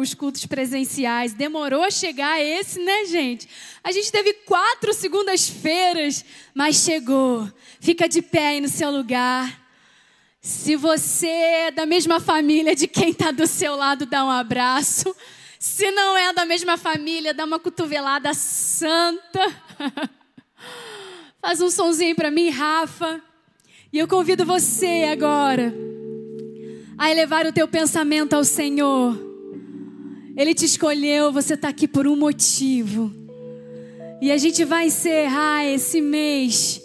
os cultos presenciais. Demorou a chegar esse, né, gente? A gente teve quatro segundas-feiras, mas chegou. Fica de pé aí no seu lugar. Se você é da mesma família de quem está do seu lado, dá um abraço. Se não é da mesma família, dá uma cotovelada santa. Faz um sonzinho para mim, Rafa. E eu convido você agora a elevar o teu pensamento ao Senhor. Ele te escolheu, você está aqui por um motivo. E a gente vai encerrar esse mês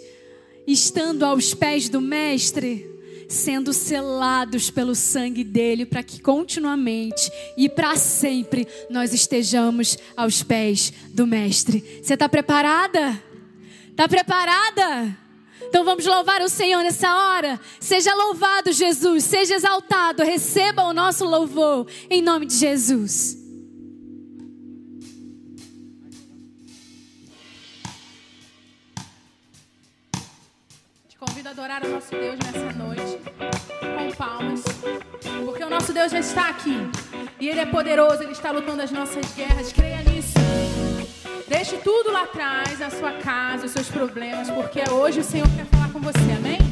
estando aos pés do Mestre sendo selados pelo sangue dele, para que continuamente e para sempre nós estejamos aos pés do Mestre. Você está preparada? Está preparada? Então vamos louvar o Senhor nessa hora. Seja louvado, Jesus. Seja exaltado. Receba o nosso louvor. Em nome de Jesus. convido a adorar o nosso Deus nessa noite, com palmas, porque o nosso Deus já está aqui e Ele é poderoso, Ele está lutando as nossas guerras. Creia nisso. Deixe tudo lá atrás, a sua casa, os seus problemas, porque hoje o Senhor quer falar com você, amém?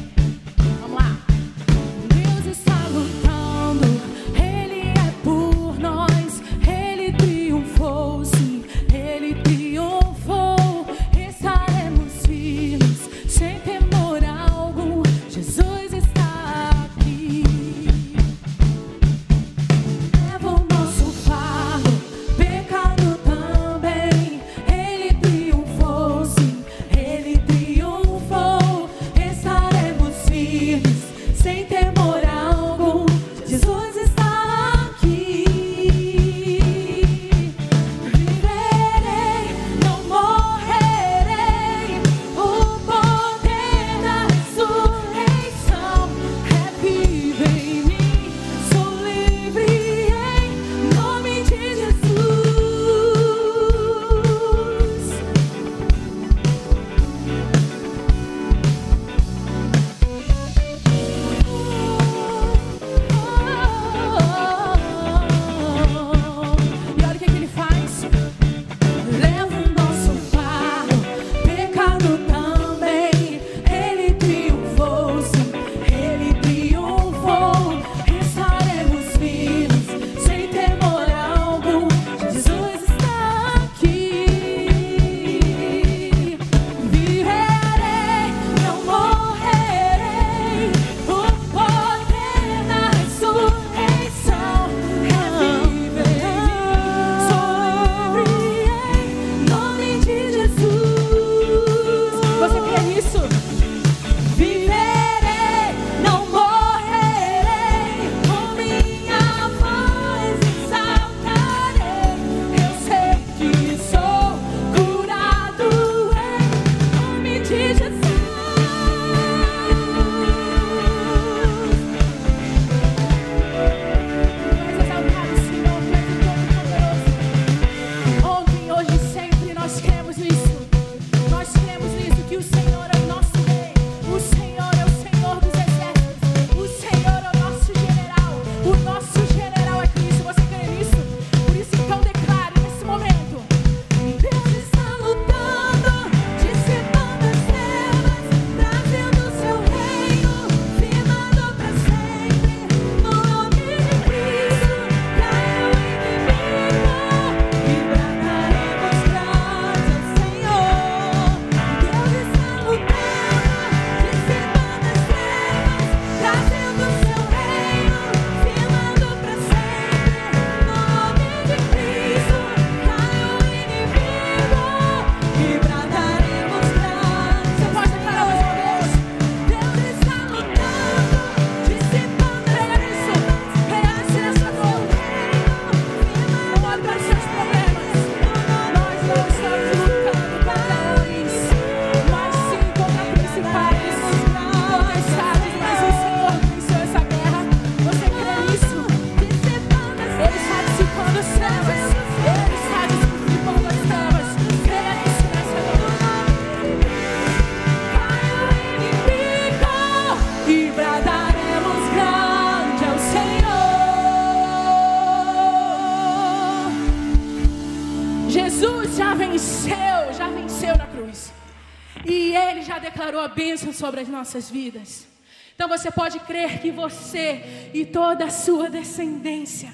Bênção sobre as nossas vidas. Então você pode crer que você e toda a sua descendência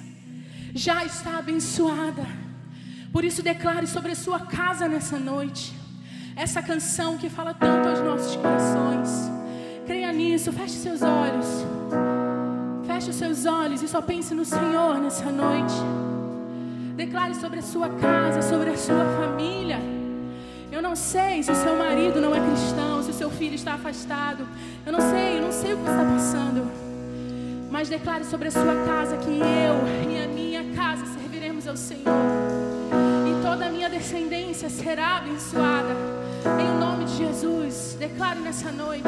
já está abençoada. Por isso declare sobre a sua casa nessa noite. Essa canção que fala tanto aos nossos corações. Creia nisso, feche seus olhos. Feche os seus olhos e só pense no Senhor nessa noite. Declare sobre a sua casa, sobre a sua família. Eu não sei se o seu marido não é cristão, seu filho está afastado. Eu não sei, eu não sei o que está passando. Mas declare sobre a sua casa que eu e a minha casa serviremos ao Senhor. E toda a minha descendência será abençoada. Em nome de Jesus, declare nessa noite.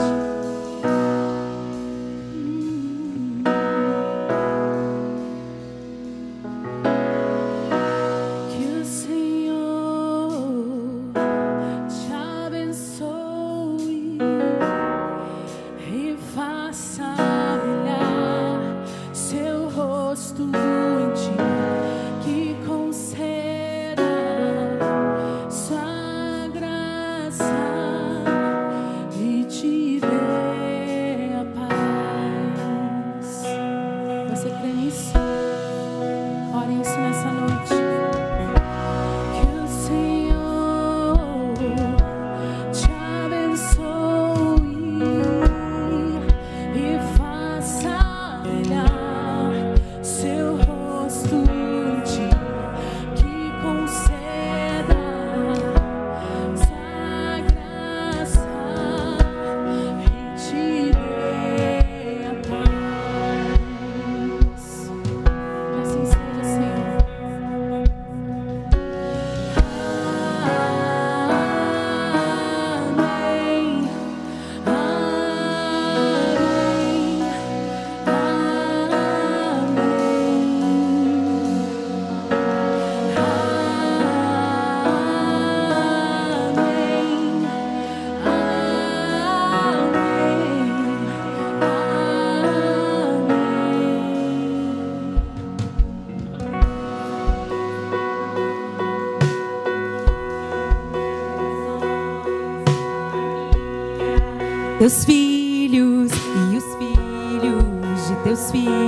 Teus filhos e os filhos de teus filhos.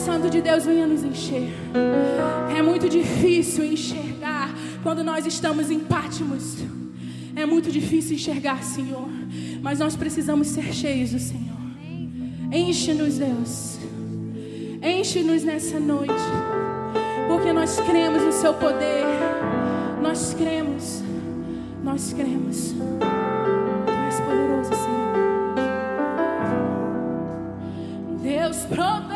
Santo de Deus venha nos encher. É muito difícil enxergar quando nós estamos em Pátimos. É muito difícil enxergar, Senhor. Mas nós precisamos ser cheios do Senhor. Enche-nos, Deus. Enche-nos nessa noite. Porque nós cremos no Seu poder. Nós cremos. Nós cremos. Tu és poderoso, Senhor. Deus pronto.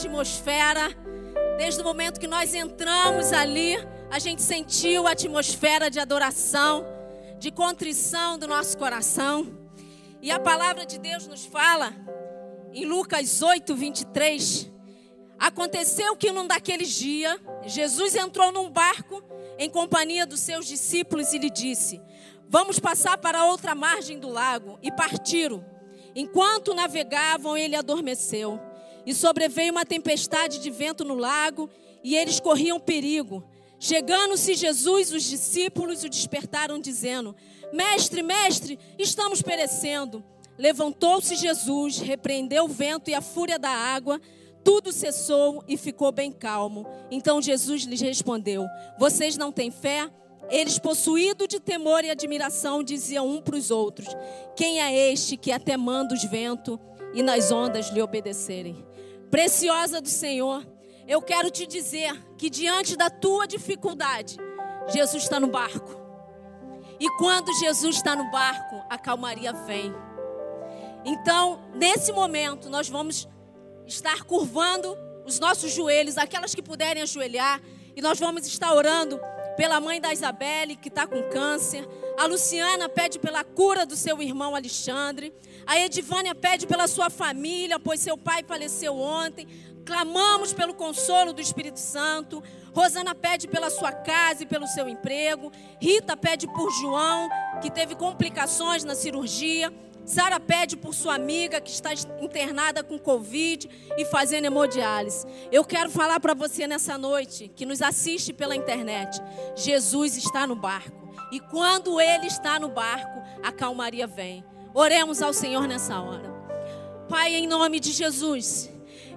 Atmosfera? Desde o momento que nós entramos ali, a gente sentiu a atmosfera de adoração, de contrição do nosso coração. E a palavra de Deus nos fala, em Lucas 8, 23, Aconteceu que num daqueles dias, Jesus entrou num barco em companhia dos seus discípulos e lhe disse: Vamos passar para outra margem do lago. E partiram. Enquanto navegavam, ele adormeceu. E sobreveio uma tempestade de vento no lago, e eles corriam perigo. Chegando-se Jesus, os discípulos o despertaram, dizendo: Mestre, mestre, estamos perecendo. Levantou-se Jesus, repreendeu o vento e a fúria da água, tudo cessou e ficou bem calmo. Então Jesus lhes respondeu: Vocês não têm fé? Eles, possuídos de temor e admiração, diziam um para os outros: Quem é este que até manda os ventos e nas ondas lhe obedecerem? Preciosa do Senhor, eu quero te dizer que diante da tua dificuldade, Jesus está no barco. E quando Jesus está no barco, a calmaria vem. Então, nesse momento, nós vamos estar curvando os nossos joelhos, aquelas que puderem ajoelhar, e nós vamos estar orando pela mãe da Isabelle, que está com câncer. A Luciana pede pela cura do seu irmão Alexandre. A Edivânia pede pela sua família, pois seu pai faleceu ontem. Clamamos pelo consolo do Espírito Santo. Rosana pede pela sua casa e pelo seu emprego. Rita pede por João, que teve complicações na cirurgia. Sara pede por sua amiga que está internada com Covid e fazendo hemodiálise. Eu quero falar para você nessa noite, que nos assiste pela internet: Jesus está no barco. E quando Ele está no barco, a calmaria vem. Oremos ao Senhor nessa hora. Pai, em nome de Jesus.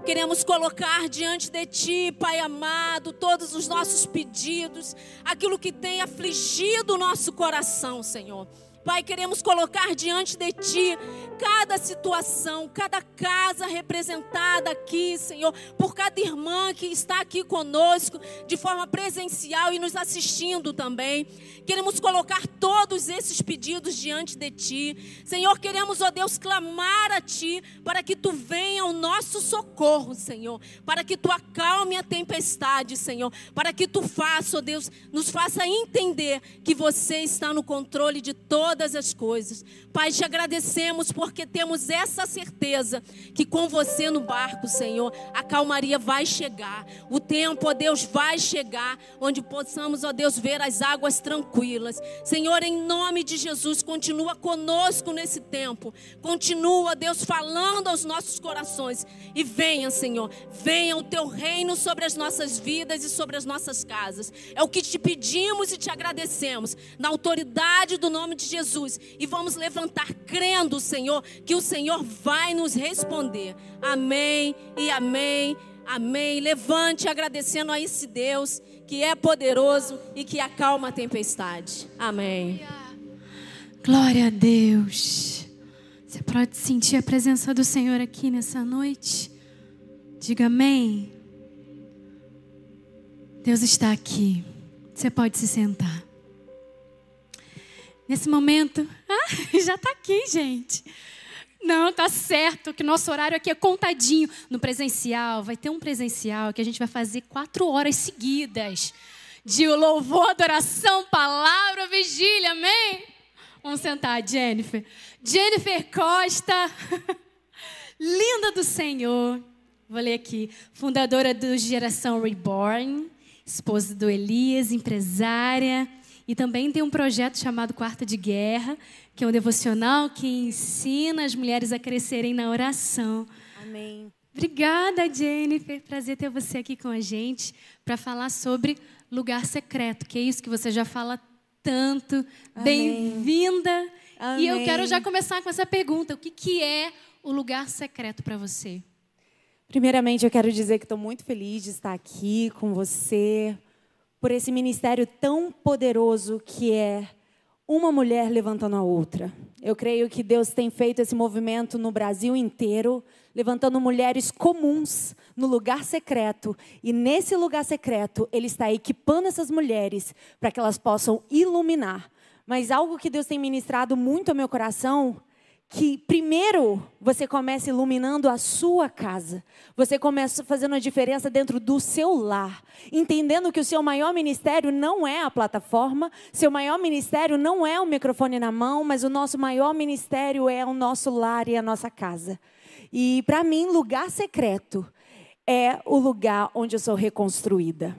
Queremos colocar diante de Ti, Pai amado, todos os nossos pedidos, aquilo que tem afligido o nosso coração, Senhor. Pai, queremos colocar diante de Ti cada situação, cada casa representada aqui, Senhor, por cada irmã que está aqui conosco de forma presencial e nos assistindo também. Queremos colocar todos esses pedidos diante de Ti. Senhor, queremos, ó Deus, clamar a Ti para que Tu venha ao nosso socorro, Senhor, para que Tu acalme a tempestade, Senhor, para que Tu faça, ó Deus, nos faça entender que você está no controle de todas todas as coisas. Pai, te agradecemos porque temos essa certeza que com você no barco, Senhor, a calmaria vai chegar. O tempo, ó Deus, vai chegar onde possamos, ó Deus, ver as águas tranquilas. Senhor, em nome de Jesus, continua conosco nesse tempo. Continua, Deus, falando aos nossos corações. E venha, Senhor, venha o teu reino sobre as nossas vidas e sobre as nossas casas. É o que te pedimos e te agradecemos. Na autoridade do nome de Jesus. E vamos levantar crendo, Senhor, que o Senhor vai nos responder. Amém e amém. Amém. Levante agradecendo a esse Deus que é poderoso e que acalma a tempestade. Amém. Glória a Deus. Você pode sentir a presença do Senhor aqui nessa noite? Diga amém. Deus está aqui. Você pode se sentar. Nesse momento, ah, já está aqui, gente. Não, tá certo que nosso horário aqui é contadinho. No presencial, vai ter um presencial que a gente vai fazer quatro horas seguidas de louvor, adoração, palavra, vigília, amém? Vamos sentar, Jennifer. Jennifer Costa, linda do Senhor. Vou ler aqui. Fundadora do Geração Reborn, esposa do Elias, empresária e também tem um projeto chamado Quarta de Guerra, que é um devocional que ensina as mulheres a crescerem na oração. Amém. Obrigada, Jennifer. Prazer ter você aqui com a gente para falar sobre lugar secreto, que é isso que você já fala tanto. Bem-vinda. E eu quero já começar com essa pergunta: o que, que é o lugar secreto para você? Primeiramente, eu quero dizer que estou muito feliz de estar aqui com você, por esse ministério tão poderoso que é uma mulher levantando a outra. Eu creio que Deus tem feito esse movimento no Brasil inteiro, levantando mulheres comuns no lugar secreto. E nesse lugar secreto, Ele está equipando essas mulheres para que elas possam iluminar. Mas algo que Deus tem ministrado muito ao meu coração que primeiro você comece iluminando a sua casa. Você começa fazendo a diferença dentro do seu lar, entendendo que o seu maior ministério não é a plataforma, seu maior ministério não é o microfone na mão, mas o nosso maior ministério é o nosso lar e a nossa casa. E para mim, lugar secreto é o lugar onde eu sou reconstruída.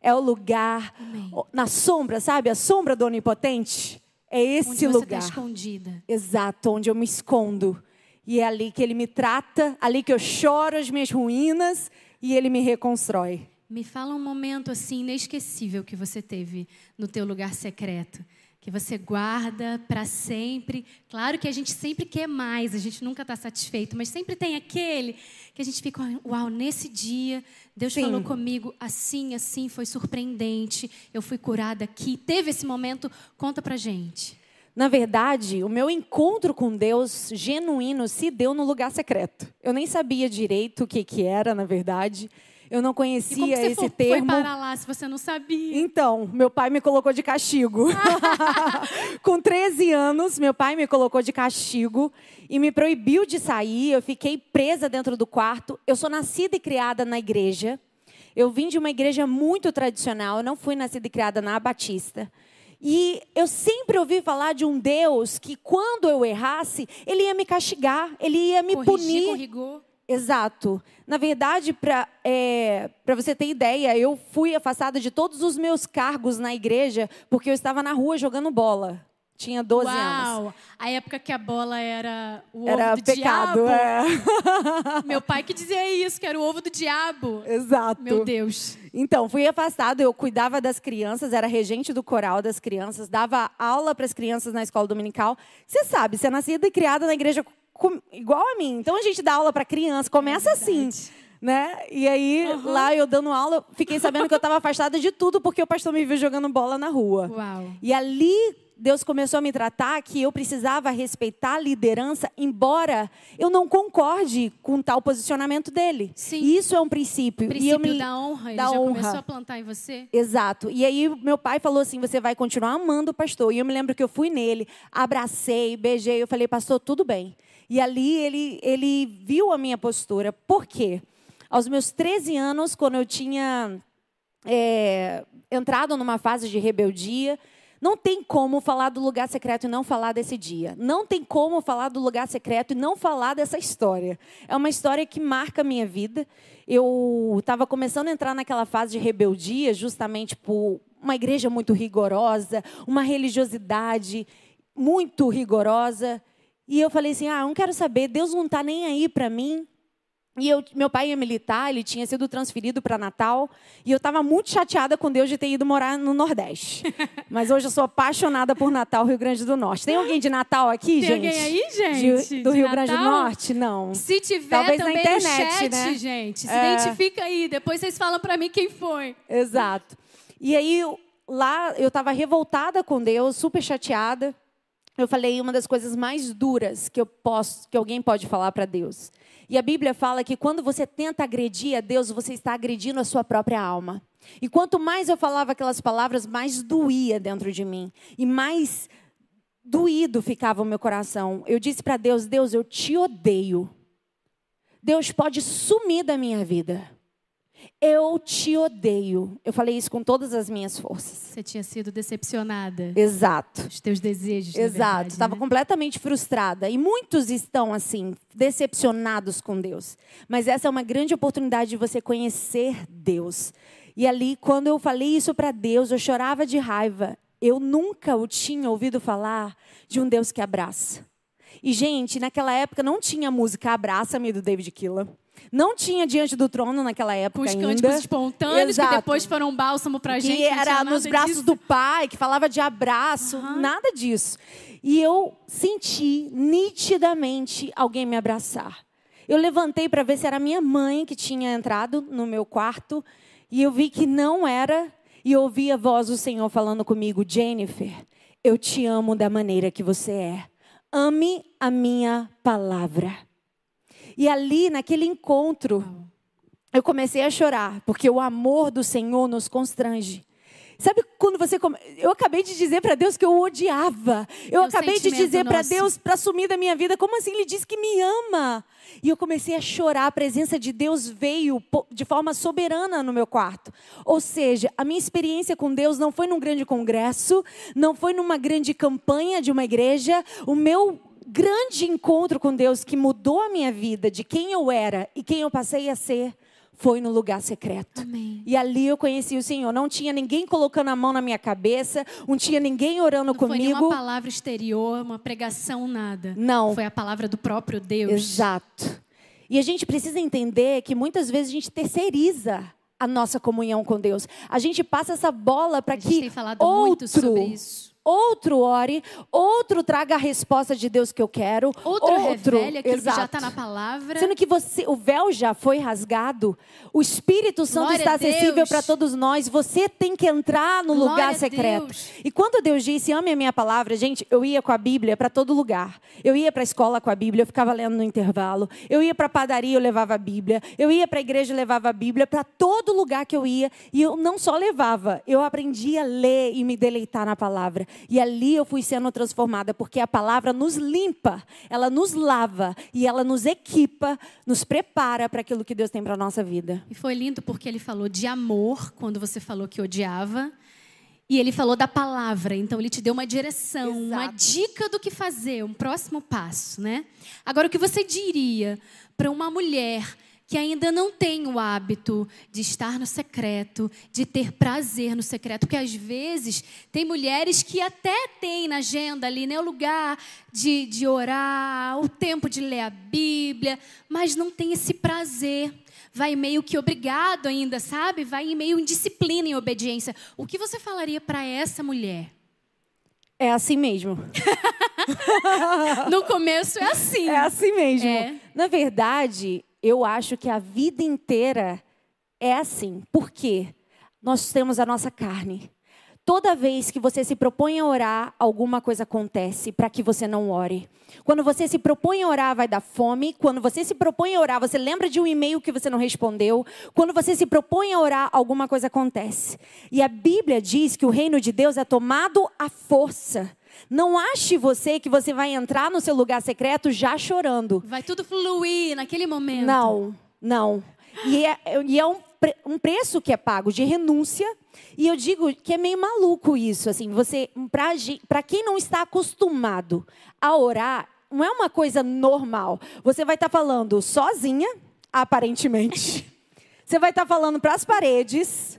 É o lugar Amém. na sombra, sabe? A sombra do onipotente. É esse onde você tá lugar. Tá escondida. Exato, onde eu me escondo. E é ali que ele me trata, ali que eu choro as minhas ruínas e ele me reconstrói. Me fala um momento assim inesquecível que você teve no teu lugar secreto que você guarda para sempre. Claro que a gente sempre quer mais, a gente nunca está satisfeito, mas sempre tem aquele que a gente fica, uau, nesse dia Deus Sim. falou comigo assim, assim, foi surpreendente, eu fui curada aqui. Teve esse momento, conta pra gente. Na verdade, o meu encontro com Deus genuíno se deu no lugar secreto. Eu nem sabia direito o que, que era, na verdade. Eu não conhecia esse foi, termo. Foi para lá se você não sabia? Então, meu pai me colocou de castigo. Com 13 anos, meu pai me colocou de castigo e me proibiu de sair. Eu fiquei presa dentro do quarto. Eu sou nascida e criada na igreja. Eu vim de uma igreja muito tradicional. Eu não fui nascida e criada na Batista. E eu sempre ouvi falar de um Deus que, quando eu errasse, ele ia me castigar, ele ia me Corrigir punir. Com rigor. Exato. Na verdade, para é, você ter ideia, eu fui afastada de todos os meus cargos na igreja porque eu estava na rua jogando bola. Tinha 12 Uau, anos. A época que a bola era o era ovo do pecado, diabo. É. Meu pai que dizia isso, que era o ovo do diabo. Exato. Meu Deus. Então, fui afastada, eu cuidava das crianças, era regente do coral das crianças, dava aula para as crianças na escola dominical. Você sabe, você é nascida e criada na igreja igual a mim. Então a gente dá aula para criança, começa é assim. Né? E aí, uhum. lá eu dando aula, fiquei sabendo que eu estava afastada de tudo porque o pastor me viu jogando bola na rua. Uau. E ali Deus começou a me tratar que eu precisava respeitar a liderança, embora eu não concorde com tal posicionamento dele. Sim. E isso é um princípio. princípio e eu me... da honra. Ele da já honra. começou a plantar em você? Exato. E aí meu pai falou assim: você vai continuar amando o pastor. E eu me lembro que eu fui nele, abracei, beijei. Eu falei, pastor, tudo bem. E ali ele, ele viu a minha postura. Por quê? Aos meus 13 anos, quando eu tinha é, entrado numa fase de rebeldia, não tem como falar do lugar secreto e não falar desse dia. Não tem como falar do lugar secreto e não falar dessa história. É uma história que marca a minha vida. Eu estava começando a entrar naquela fase de rebeldia, justamente por uma igreja muito rigorosa, uma religiosidade muito rigorosa. E eu falei assim: ah, não quero saber, Deus não está nem aí para mim. E eu, meu pai é militar, ele tinha sido transferido para Natal. E eu estava muito chateada com Deus de ter ido morar no Nordeste. Mas hoje eu sou apaixonada por Natal, Rio Grande do Norte. Tem alguém de Natal aqui, Tem gente? Tem alguém aí, gente? De, do de Rio Natal? Grande do Norte? Não. Se tiver Talvez também na internet, no chat, né? gente. Se É. identifica aí. Depois vocês falam para mim quem foi. Exato. E aí, lá, eu estava revoltada com Deus, super chateada. Eu falei uma das coisas mais duras que eu posso, que alguém pode falar para Deus. E a Bíblia fala que quando você tenta agredir a Deus, você está agredindo a sua própria alma. E quanto mais eu falava aquelas palavras, mais doía dentro de mim e mais doído ficava o meu coração. Eu disse para Deus: Deus, eu te odeio. Deus pode sumir da minha vida. Eu te odeio. Eu falei isso com todas as minhas forças. Você tinha sido decepcionada. Exato. Os teus desejos. Exato. Estava né? completamente frustrada. E muitos estão assim, decepcionados com Deus. Mas essa é uma grande oportunidade de você conhecer Deus. E ali, quando eu falei isso para Deus, eu chorava de raiva. Eu nunca o tinha ouvido falar de um Deus que abraça. E, gente, naquela época não tinha música Abraça-me do David Killa. Não tinha Diante do Trono naquela época Os ainda. cânticos espontâneos, Exato. que depois foram um bálsamo pra gente. que não tinha era nos braços disso. do pai, que falava de abraço, nada disso. E eu senti nitidamente alguém me abraçar. Eu levantei para ver se era minha mãe que tinha entrado no meu quarto e eu vi que não era e ouvi a voz do Senhor falando comigo, Jennifer, eu te amo da maneira que você é. Ame a minha palavra. E ali, naquele encontro, eu comecei a chorar, porque o amor do Senhor nos constrange. Sabe quando você. Come... Eu acabei de dizer para Deus que eu odiava. Eu É acabei de dizer para. Deus, para sumir da minha vida, como assim? Ele disse que me ama. E eu comecei a chorar. A presença de Deus veio de forma soberana no meu quarto. Ou seja, a minha experiência com Deus não foi num grande congresso, não foi numa grande campanha de uma igreja. O meu grande encontro com Deus que mudou a minha vida, de quem eu era e quem eu passei a ser, foi no lugar secreto. Amém. E ali eu conheci o Senhor. Não tinha ninguém colocando a mão na minha cabeça, não tinha ninguém orando Não foi nenhuma comigo. palavra exterior, uma pregação, nada. Não. Foi a palavra do próprio Deus. Exato. E a gente precisa entender que muitas vezes a gente terceiriza a nossa comunhão com Deus. A gente passa essa bola para que tem falado outro, muito sobre isso. Outro ore, outro traga a resposta de Deus que eu quero, Outro, outro revele aquilo que já Exato. está na palavra. Sendo que você, o véu já foi rasgado, o Espírito Santo Glória está acessível para todos nós. Você tem que entrar no Glória lugar secreto. Deus. E quando Deus disse, ame a minha palavra, gente, eu ia com a Bíblia para todo lugar. Eu ia para a escola com a Bíblia, eu ficava lendo no intervalo. Eu ia para a padaria, eu levava a Bíblia. Eu ia para a igreja, eu levava a Bíblia. Para todo lugar que eu ia. E eu não só levava, eu aprendi a ler e me deleitar na palavra. E ali eu fui sendo transformada, porque a palavra nos limpa, ela nos lava e ela nos equipa, nos prepara para aquilo que Deus tem para a nossa vida. E foi lindo porque ele falou de amor quando você falou que odiava. E ele falou da palavra, então ele te deu uma direção, uma Exato. dica do que fazer, um próximo passo, né? Agora, o que você diria para uma mulher que ainda não tem o hábito de estar no secreto, de ter prazer no secreto? Porque às vezes tem mulheres que até têm na agenda ali, né, o lugar de, de orar, o tempo de ler a Bíblia, mas não tem esse prazer vai meio que obrigado ainda, sabe? Vai em meio em disciplina, em obediência. O que você falaria para essa mulher? É assim mesmo. No começo é assim. É assim mesmo. É. Na verdade, eu acho que a vida inteira é assim. Por quê? Nós temos a nossa carne. Toda vez que você se propõe a orar, alguma coisa acontece para que você não ore. Quando você se propõe a orar, vai dar fome. Quando você se propõe a orar, você lembra de um e-mail que você não respondeu. Quando você se propõe a orar, alguma coisa acontece. E a Bíblia diz que o reino de Deus é tomado à força. Não ache você que você vai entrar no seu lugar secreto já chorando. Vai tudo fluir naquele momento. Não, não. E é, e é um, pre- um preço que é pago de renúncia. E eu digo que é meio maluco isso, assim, você para quem não está acostumado a orar, não é uma coisa normal. Você vai estar falando sozinha, aparentemente. Você vai estar falando para as paredes.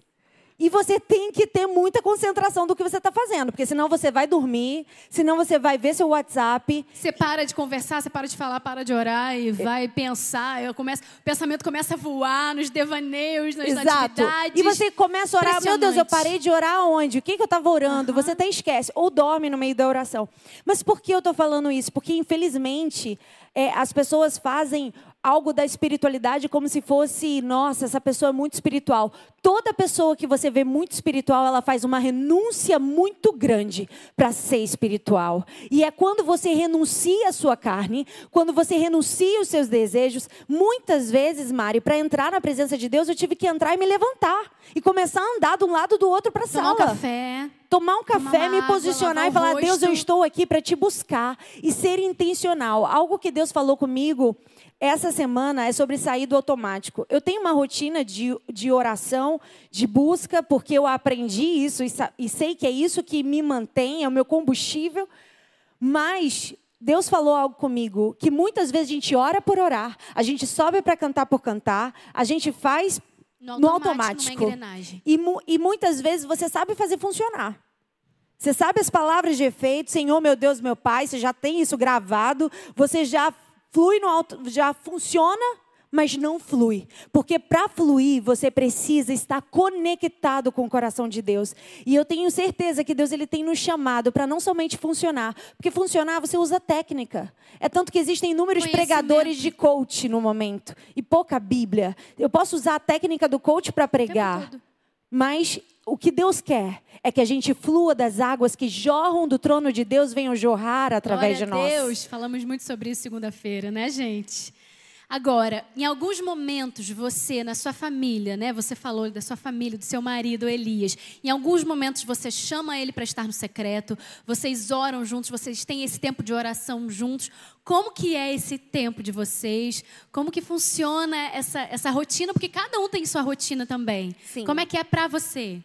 E você tem que ter muita concentração do que você está fazendo, porque senão você vai dormir, senão você vai ver seu WhatsApp, Você para de conversar, você para de falar, para de orar e vai pensar. Eu começo, o pensamento começa a voar nos devaneios, nas Exato. atividades. E você começa a orar, meu Deus, eu parei de orar onde? O que, que eu estava orando? Você até esquece, ou dorme no meio da oração. Mas por que eu estou falando isso? Porque, infelizmente, é, as pessoas fazem algo da espiritualidade como se fosse, nossa, essa pessoa é muito espiritual. Toda pessoa que você vê muito espiritual, ela faz uma renúncia muito grande para ser espiritual. E é quando você renuncia a sua carne, quando você renuncia os seus desejos, muitas vezes, Mari, para entrar na presença de Deus, eu tive que entrar e me levantar e começar a andar de um lado do outro para a tomar sala um café. Tomar um café, me posicionar e falar: Deus, eu estou aqui para te buscar e ser intencional. Algo que Deus falou comigo essa semana é sobre sair do automático. Eu tenho uma rotina de, de oração, de busca, porque eu aprendi isso e, e sei que é isso que me mantém, é o meu combustível. Mas Deus falou algo comigo que muitas vezes a gente ora por orar, a gente sobe para cantar por cantar, a gente faz No no automático, automático. numa engrenagem. E, mu- e muitas vezes você sabe fazer funcionar. Você sabe as palavras de efeito, Senhor, meu Deus, meu Pai, você já tem isso gravado, você já flui no alto, já funciona, mas não flui. Porque para fluir, você precisa estar conectado com o coração de Deus. E eu tenho certeza que Deus ele tem nos chamado para não somente funcionar, porque funcionar você usa técnica. É tanto que existem inúmeros pregadores de coach no momento e pouca Bíblia. Eu posso usar a técnica do coach para pregar, mas o que Deus quer é que a gente flua das águas que jorram do trono de Deus, venham jorrar através Glória de nós. Deus, falamos muito sobre isso segunda-feira, né, gente? Agora, em alguns momentos, você, na sua família, né? Você falou da sua família, do seu marido, Elias. Em alguns momentos, você chama ele para estar no secreto, vocês oram juntos, vocês têm esse tempo de oração juntos. Como que é esse tempo de vocês? Como que funciona essa, essa rotina? Porque cada um tem sua rotina também. Sim. Como é que é para você?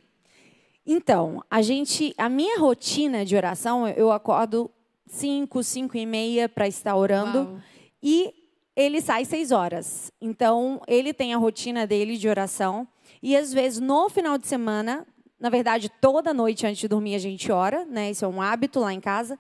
Então, a gente, a minha rotina de oração, eu acordo 5, 5 e meia para estar orando. Uau. E ele sai seis horas. Então, ele tem a rotina dele de oração. E às vezes, no final de semana, na verdade, toda noite antes de dormir, a gente ora, né? Isso é um hábito lá em casa.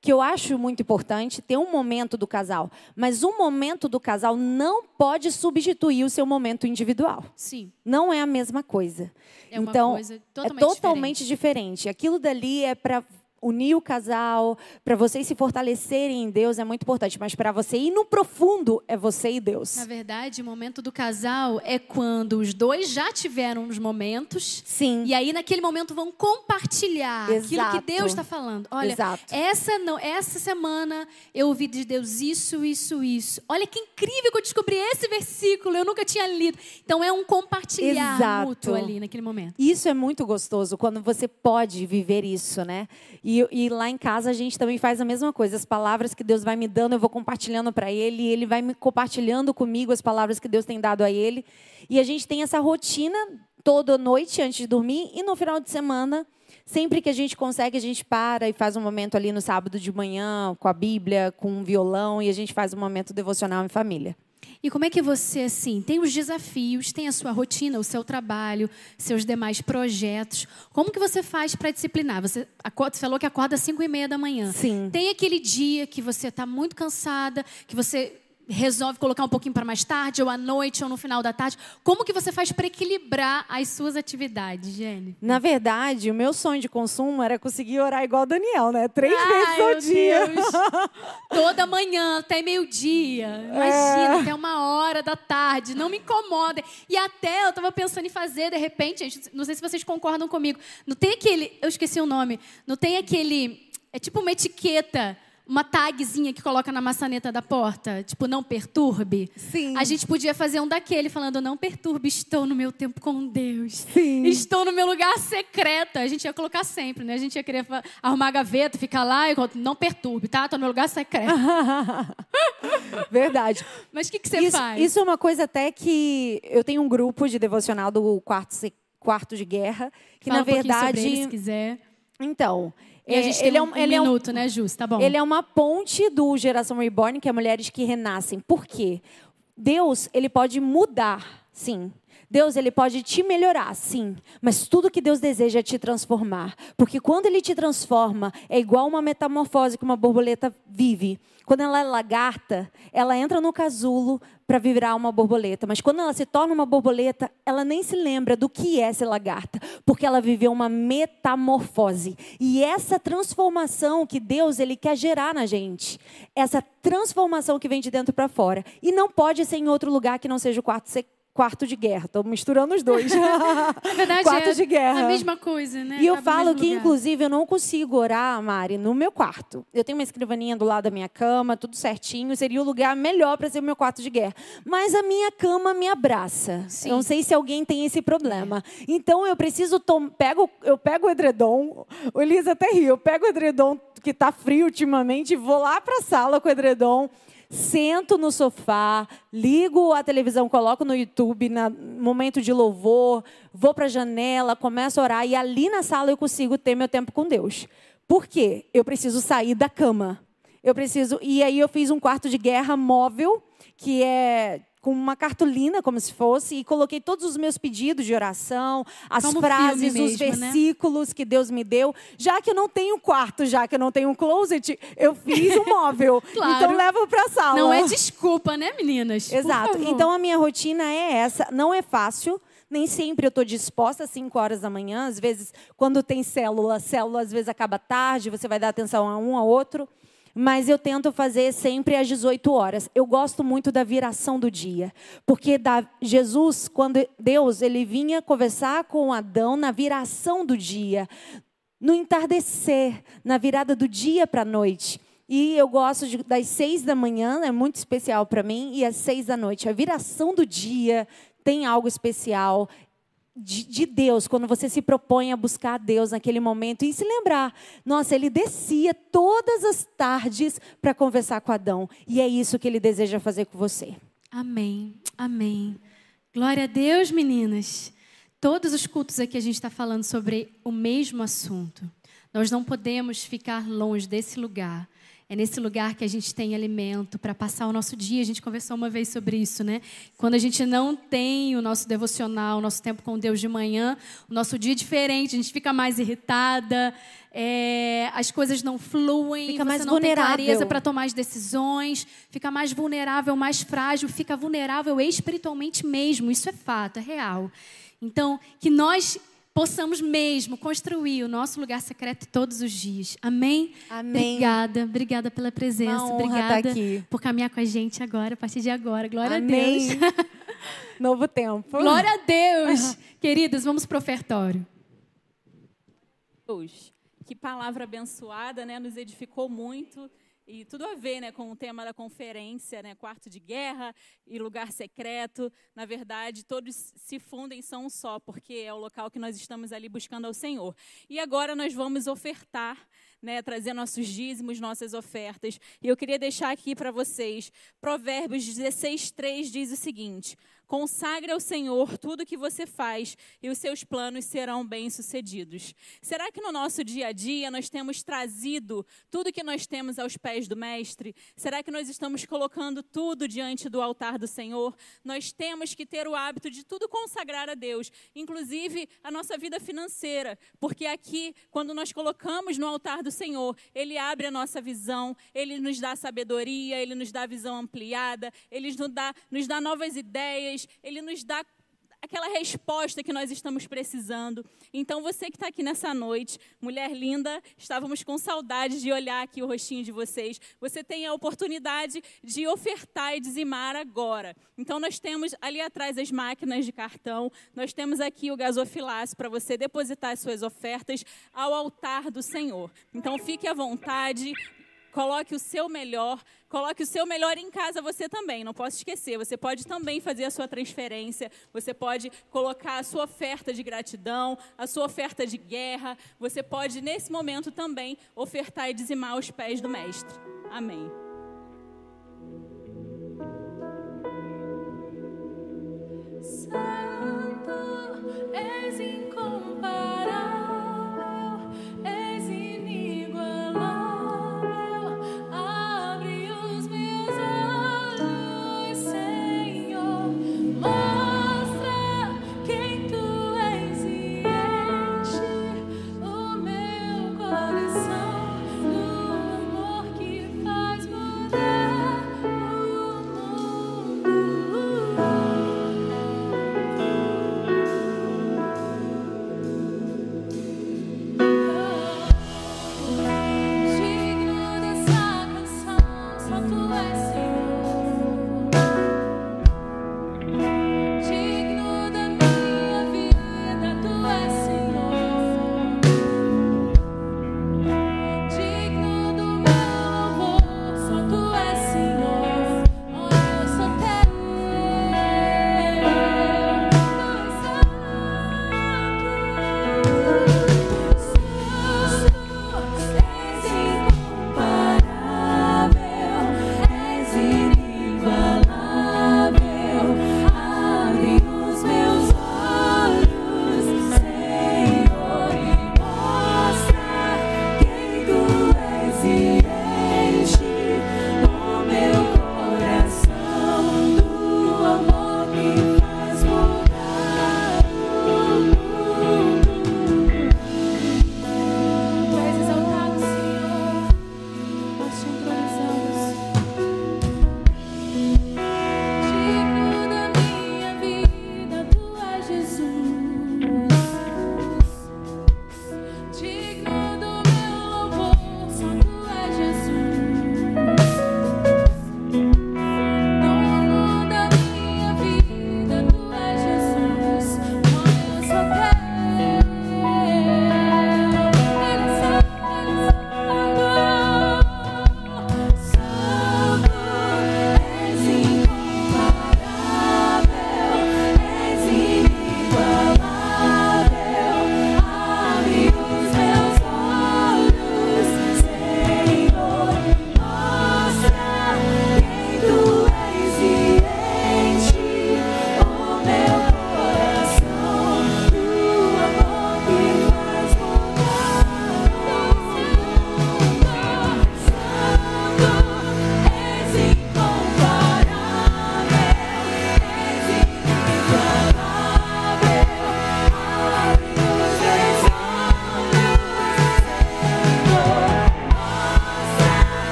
Que eu acho muito importante ter um momento do casal. Mas o momento do casal não pode substituir o seu momento individual. Sim. Não é a mesma coisa. É uma então, coisa totalmente é totalmente diferente. Aquilo dali é para unir o casal, para vocês se fortalecerem em Deus é muito importante, mas para você ir no profundo é você e Deus. Na verdade, o momento do casal é quando os dois já tiveram os momentos. Sim. E aí, naquele momento, vão compartilhar aquilo Exato. que Deus está falando. Olha, Exato. essa, não, essa semana eu ouvi de Deus isso, isso, isso. Olha que incrível que eu descobri esse versículo, eu nunca tinha lido. Então, é um compartilhar Exato. mútuo ali naquele momento. Isso é muito gostoso quando você pode viver isso, né? E, e lá em casa a gente também faz a mesma coisa. As palavras que Deus vai me dando, eu vou compartilhando para ele, e ele vai me compartilhando comigo as palavras que Deus tem dado a ele. E a gente tem essa rotina toda noite antes de dormir e no final de semana, sempre que a gente consegue, a gente para e faz um momento ali no sábado de manhã com a Bíblia, com um violão e a gente faz um momento devocional em família. E como é que você, assim, tem os desafios, tem a sua rotina, o seu trabalho, seus demais projetos. Como que você faz para disciplinar? Você, acorda- você falou que acorda às 5 e meia da manhã. Sim. Tem aquele dia que você está muito cansada, que você resolve colocar um pouquinho para mais tarde, ou à noite, ou no final da tarde. Como que você faz para equilibrar as suas atividades, Jenny? Na verdade, o meu sonho de consumo era conseguir orar igual o Daniel, né? Três Ai, vezes ao dia. Deus. Toda manhã, até meio-dia. É. Imagina, até uma hora da tarde. Não me incomodem. E até eu estava pensando em fazer, de repente, gente, não sei se vocês concordam comigo. Não tem aquele. Eu esqueci o nome. Não tem aquele. É tipo uma etiqueta. Uma tagzinha que coloca na maçaneta da porta, tipo, não perturbe. Sim. A gente podia fazer um daquele falando, não perturbe, estou no meu tempo com Deus. Sim. Estou no meu lugar secreto. A gente ia colocar sempre, né? A gente ia querer arrumar a gaveta, ficar lá e não perturbe, tá? Estou no meu lugar secreto. Verdade. Mas o que, que você Isso, faz? isso é uma coisa até que eu tenho um grupo de devocional do quarto, quarto de guerra, que Fala na um pouquinho sobre verdade. ele, se quiser. Então. É, ele é um, um, ele é um- minuto, né, Jus? Tá bom. Ele é uma ponte do Geração Reborn, que é mulheres que renascem. Por quê? Deus, ele pode mudar, sim. Deus, ele pode te melhorar, sim. Mas tudo que Deus deseja é te transformar. Porque quando ele te transforma, é igual uma metamorfose que uma borboleta vive. Quando ela é lagarta, ela entra no casulo para virar uma borboleta. Mas quando ela se torna uma borboleta, ela nem se lembra do que é ser lagarta. Porque ela viveu uma metamorfose. E essa transformação que Deus ele quer gerar na gente. Essa transformação que vem de dentro para fora. E não pode ser em outro lugar que não seja o quarto secreto quarto de guerra. Estou misturando os dois. Na verdade, quarto é de guerra. a mesma coisa, né? E eu Acaba no falo que, lugar. inclusive, eu não consigo orar, Mari, no meu quarto. Eu tenho uma escrivaninha do lado da minha cama, tudo certinho. Seria o lugar melhor para ser o meu quarto de guerra. Mas a minha cama me abraça. Sim. Eu não sei se alguém tem esse problema. Então, eu preciso... Tom... Pego, eu pego o edredom. O Elisa até riu. Eu pego o edredom que está frio ultimamente e vou lá para a sala com o edredom. Sento no sofá, ligo a televisão, coloco no YouTube, no momento de louvor, vou para a janela, começo a orar e ali na sala eu consigo ter meu tempo com Deus. Por quê? Eu preciso sair da cama. Eu preciso. E aí eu fiz um quarto de guerra móvel, que é com uma cartolina, como se fosse, e coloquei todos os meus pedidos de oração, as Como frases, os mesmo, né? versículos que Deus me deu. Já que eu não tenho quarto, já que eu não tenho um closet, eu fiz um móvel. Claro. Então levo para a sala. Não é desculpa, né, meninas? Exato. Então a minha rotina é essa. Não é fácil. Nem sempre eu estou disposta às 5 horas da manhã. Às vezes, quando tem célula, célula às vezes acaba tarde, você vai dar atenção a um a outro. Mas eu tento fazer sempre às 18 horas. Eu gosto muito da viração do dia. Porque da, Jesus, quando Deus ele vinha conversar com Adão na viração do dia, no entardecer, na virada do dia para a noite. E eu gosto de- das seis da manhã, é muito especial para mim, e às seis da noite. A viração do dia tem algo especial de, de Deus, quando você se propõe a buscar a Deus naquele momento e se lembrar, nossa, ele descia todas as tardes para conversar com Adão. E é isso que ele deseja fazer com você. Amém, amém. Glória a Deus, meninas. Todos os cultos aqui a gente está falando sobre o mesmo assunto. Nós não podemos ficar longe desse lugar. É nesse lugar que a gente tem alimento para passar o nosso dia. A gente conversou uma vez sobre isso, né? Quando a gente não tem o nosso devocional, o nosso tempo com Deus de manhã, o nosso dia é diferente, a gente fica mais irritada, é, as coisas não fluem, Fica você mais não tem vulnerável. clareza para tomar as decisões, fica mais vulnerável, mais frágil, fica vulnerável espiritualmente mesmo. Isso é fato, é real. Então, que nós possamos mesmo construir o nosso lugar secreto todos os dias. Amém? Amém. Obrigada, obrigada pela presença. Uma honra obrigada estar aqui. por caminhar com a gente agora, a partir de agora. Glória Amém. a Deus. Novo tempo. Glória a Deus. Queridas, vamos pro ofertório. Deus. Que palavra abençoada, né? Nos edificou muito e tudo a ver, né, com o tema da conferência, né, quarto de guerra e lugar secreto. Na verdade, todos se fundem são um só, porque é o local que nós estamos ali buscando ao Senhor. E agora nós vamos ofertar, né, trazer nossos dízimos, nossas ofertas. E eu queria deixar aqui para vocês, Provérbios 16:3 diz o seguinte: Consagre ao Senhor tudo que você faz e os seus planos serão bem-sucedidos. Será que no nosso dia a dia nós temos trazido tudo que nós temos aos pés do Mestre? Será que nós estamos colocando tudo diante do altar do Senhor? Nós temos que ter o hábito de tudo consagrar a Deus, inclusive a nossa vida financeira, porque aqui, quando nós colocamos no altar do Senhor, Ele abre a nossa visão, Ele nos dá sabedoria, Ele nos dá visão ampliada, Ele nos dá, nos dá novas ideias, Ele nos dá aquela resposta que nós estamos precisando. Então, você que está aqui nessa noite, mulher linda, estávamos com saudade de olhar aqui o rostinho de vocês. Você tem a oportunidade de ofertar e dizimar agora. Então, nós temos ali atrás as máquinas de cartão, nós temos aqui o gasofilácio para você depositar as suas ofertas ao altar do Senhor. Então, fique à vontade. Coloque o seu melhor, coloque o seu melhor em casa você também, não posso esquecer. Você pode também fazer a sua transferência, você pode colocar a sua oferta de gratidão, a sua oferta de guerra. Você pode, nesse momento também, ofertar e dizimar aos pés do Mestre. Amém. Santo, és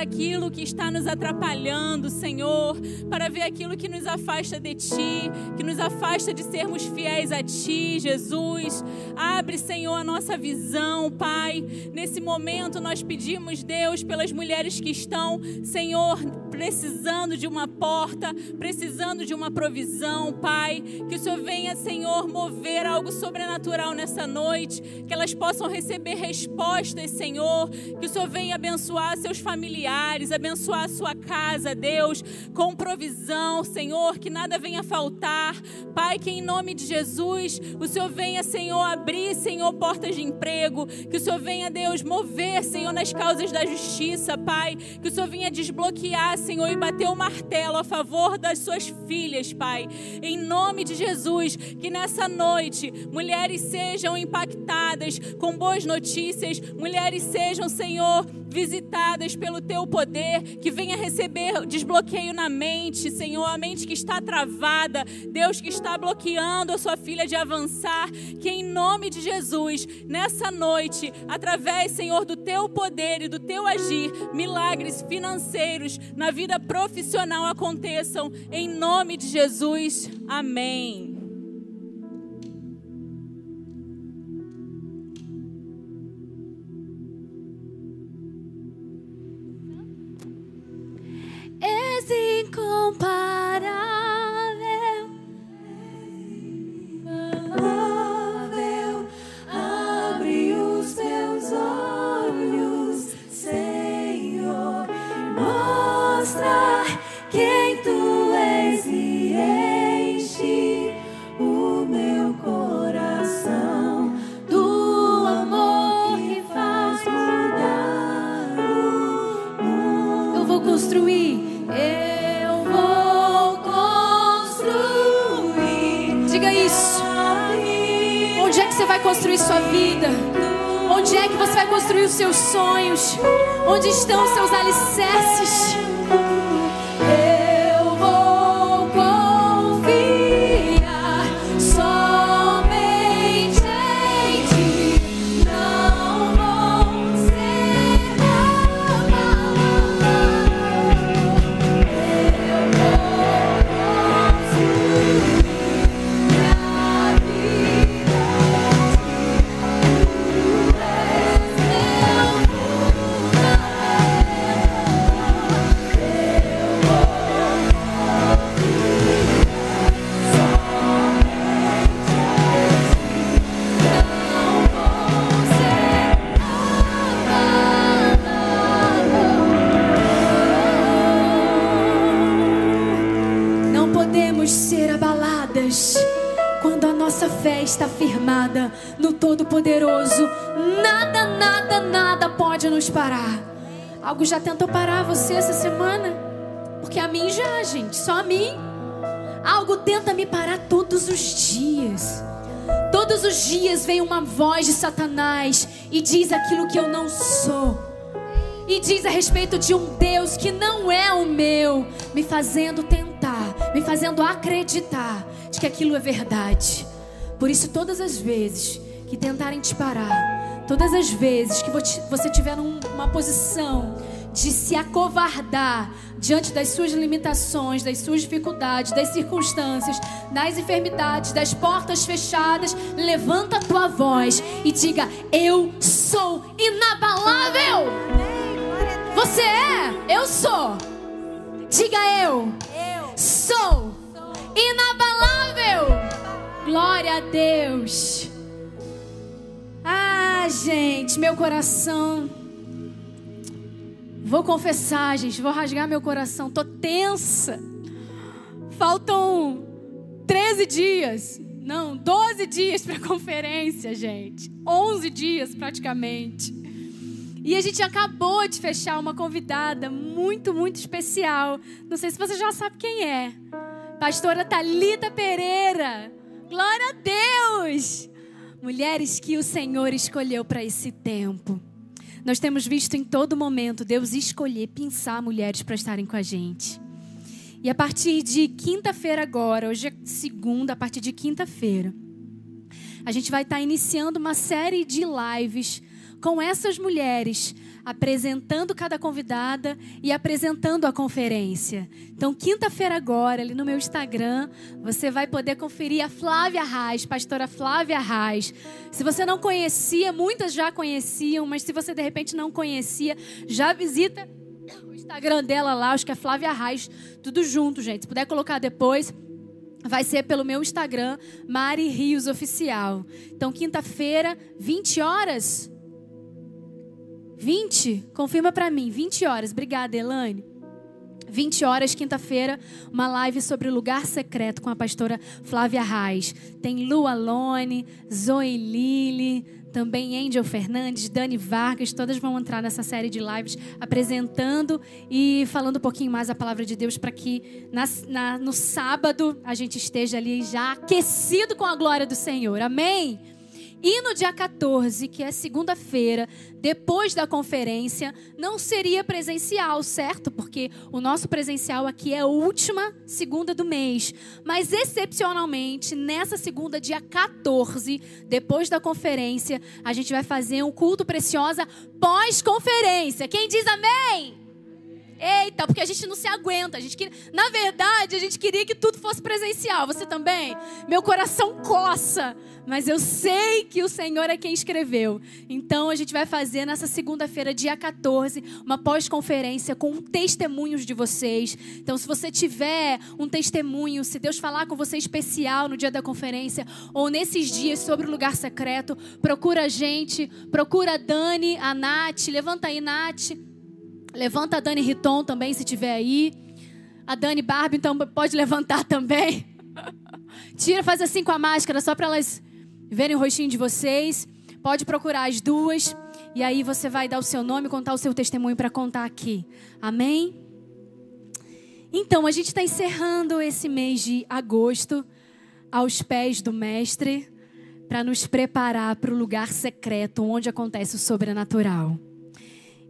aquilo que está nos atrapalhando, Senhor, para ver aquilo que nos afasta de Ti, que nos afasta de sermos fiéis a Ti, Jesus. Abre, Senhor, a nossa visão, Pai. Nesse momento nós pedimos, Deus, pelas mulheres que estão, Senhor, precisando de uma porta, precisando de uma provisão, Pai. Que o Senhor venha, Senhor, mover algo sobrenatural nessa noite, que elas possam receber respostas, Senhor. Que o Senhor venha abençoar seus familiares, abençoar a sua casa, Deus, com provisão, Senhor, que nada venha faltar. Pai, que em nome de Jesus, o Senhor venha, Senhor, abrir, Senhor, portas de emprego. Que o Senhor venha, Deus, mover, Senhor, nas causas da justiça, Pai. Que o Senhor venha desbloquear, Senhor, e bater o martelo a favor das suas filhas, Pai. Em nome de Jesus, que nessa noite mulheres sejam impactadas com boas notícias, mulheres sejam, Senhor, visitadas pelo teu poder, que venha receber desbloqueio na mente, Senhor, a mente que está travada, Deus que está bloqueando a sua filha de avançar, que em nome de Jesus, nessa noite, através, Senhor, do teu poder e do teu agir, milagres financeiros na vida profissional aconteçam, em nome de Jesus. Amém. Nos parar. Algo já tentou parar você essa semana? Porque a mim já, gente, só a mim. Algo tenta me parar todos os dias. Todos os dias vem uma voz de Satanás e diz aquilo que eu não sou. E diz a respeito de um Deus que não é o meu, me fazendo tentar, me fazendo acreditar de que aquilo é verdade. Por isso, todas as vezes que tentarem te parar, todas as vezes que vo- você tiver numa posição de se acovardar diante das suas limitações, das suas dificuldades, das circunstâncias, das enfermidades, das portas fechadas, levanta a tua voz e diga: Eu sou inabalável. Você é? Eu sou. Diga eu. Sou inabalável. Glória a Deus. Ah, gente, meu coração. Vou confessar, gente, vou rasgar meu coração. Tô tensa. Faltam 13 dias. Não, 12 dias para a conferência, gente. 11 dias praticamente. E a gente acabou de fechar uma convidada muito, muito especial. Não sei se você já sabe quem é. Pastora Talita Pereira. Glória a Deus! Mulheres que o Senhor escolheu para esse tempo. Nós temos visto em todo momento Deus escolher, pensar mulheres para estarem com a gente. E a partir de quinta-feira agora, hoje é segunda, a partir de quinta-feira, a gente vai estar iniciando uma série de lives com essas mulheres apresentando cada convidada e apresentando a conferência. Então, quinta-feira agora, ali no meu Instagram, você vai poder conferir a Flávia Reis, pastora Flávia Reis. Se você não conhecia, muitas já conheciam, mas se você de repente não conhecia, já visita o Instagram dela lá, acho que é Flávia Reis, tudo junto, gente. Se puder colocar depois, vai ser pelo meu Instagram, Mari Rios Oficial. Então, quinta-feira, 20 horas. 20? Confirma pra mim, 20 horas. Obrigada, Elane. 20 horas, quinta-feira, uma live sobre o lugar secreto com a pastora Flávia Reis. Tem Lu Alone, Zoe Lili, também Angel Fernandes, Dani Vargas, todas vão entrar nessa série de lives apresentando e falando um pouquinho mais a palavra de Deus para que na- na- no sábado a gente esteja ali já aquecido com a glória do Senhor. Amém? E no dia 14, que é segunda-feira, depois da conferência, não seria presencial, certo? Porque o nosso presencial aqui é a última segunda do mês. Mas excepcionalmente, nessa segunda, dia 14, depois da conferência, a gente vai fazer um culto preciosa pós-conferência. Quem diz amém? Eita, porque a gente não se aguenta. A gente queria... Na verdade, a gente queria que tudo fosse presencial. Você também? Meu coração coça. Mas eu sei que o Senhor é quem escreveu. Então a gente vai fazer nessa segunda-feira, dia 14, uma pós-conferência com testemunhos de vocês. Então, se você tiver um testemunho, se Deus falar com você especial no dia da conferência ou nesses dias sobre o lugar secreto, procura a gente, procura a Dani, a Nath. Levanta aí, Nath. Levanta a Dani Riton também, se tiver aí. A Dani Barbie, então pode levantar também. Tira, faz assim com a máscara, só para elas verem o rostinho de vocês. Pode procurar as duas. E aí você vai dar o seu nome, contar o seu testemunho para contar aqui. Amém? Então, a gente está encerrando esse mês de agosto aos pés do Mestre para nos preparar para o lugar secreto onde acontece o sobrenatural.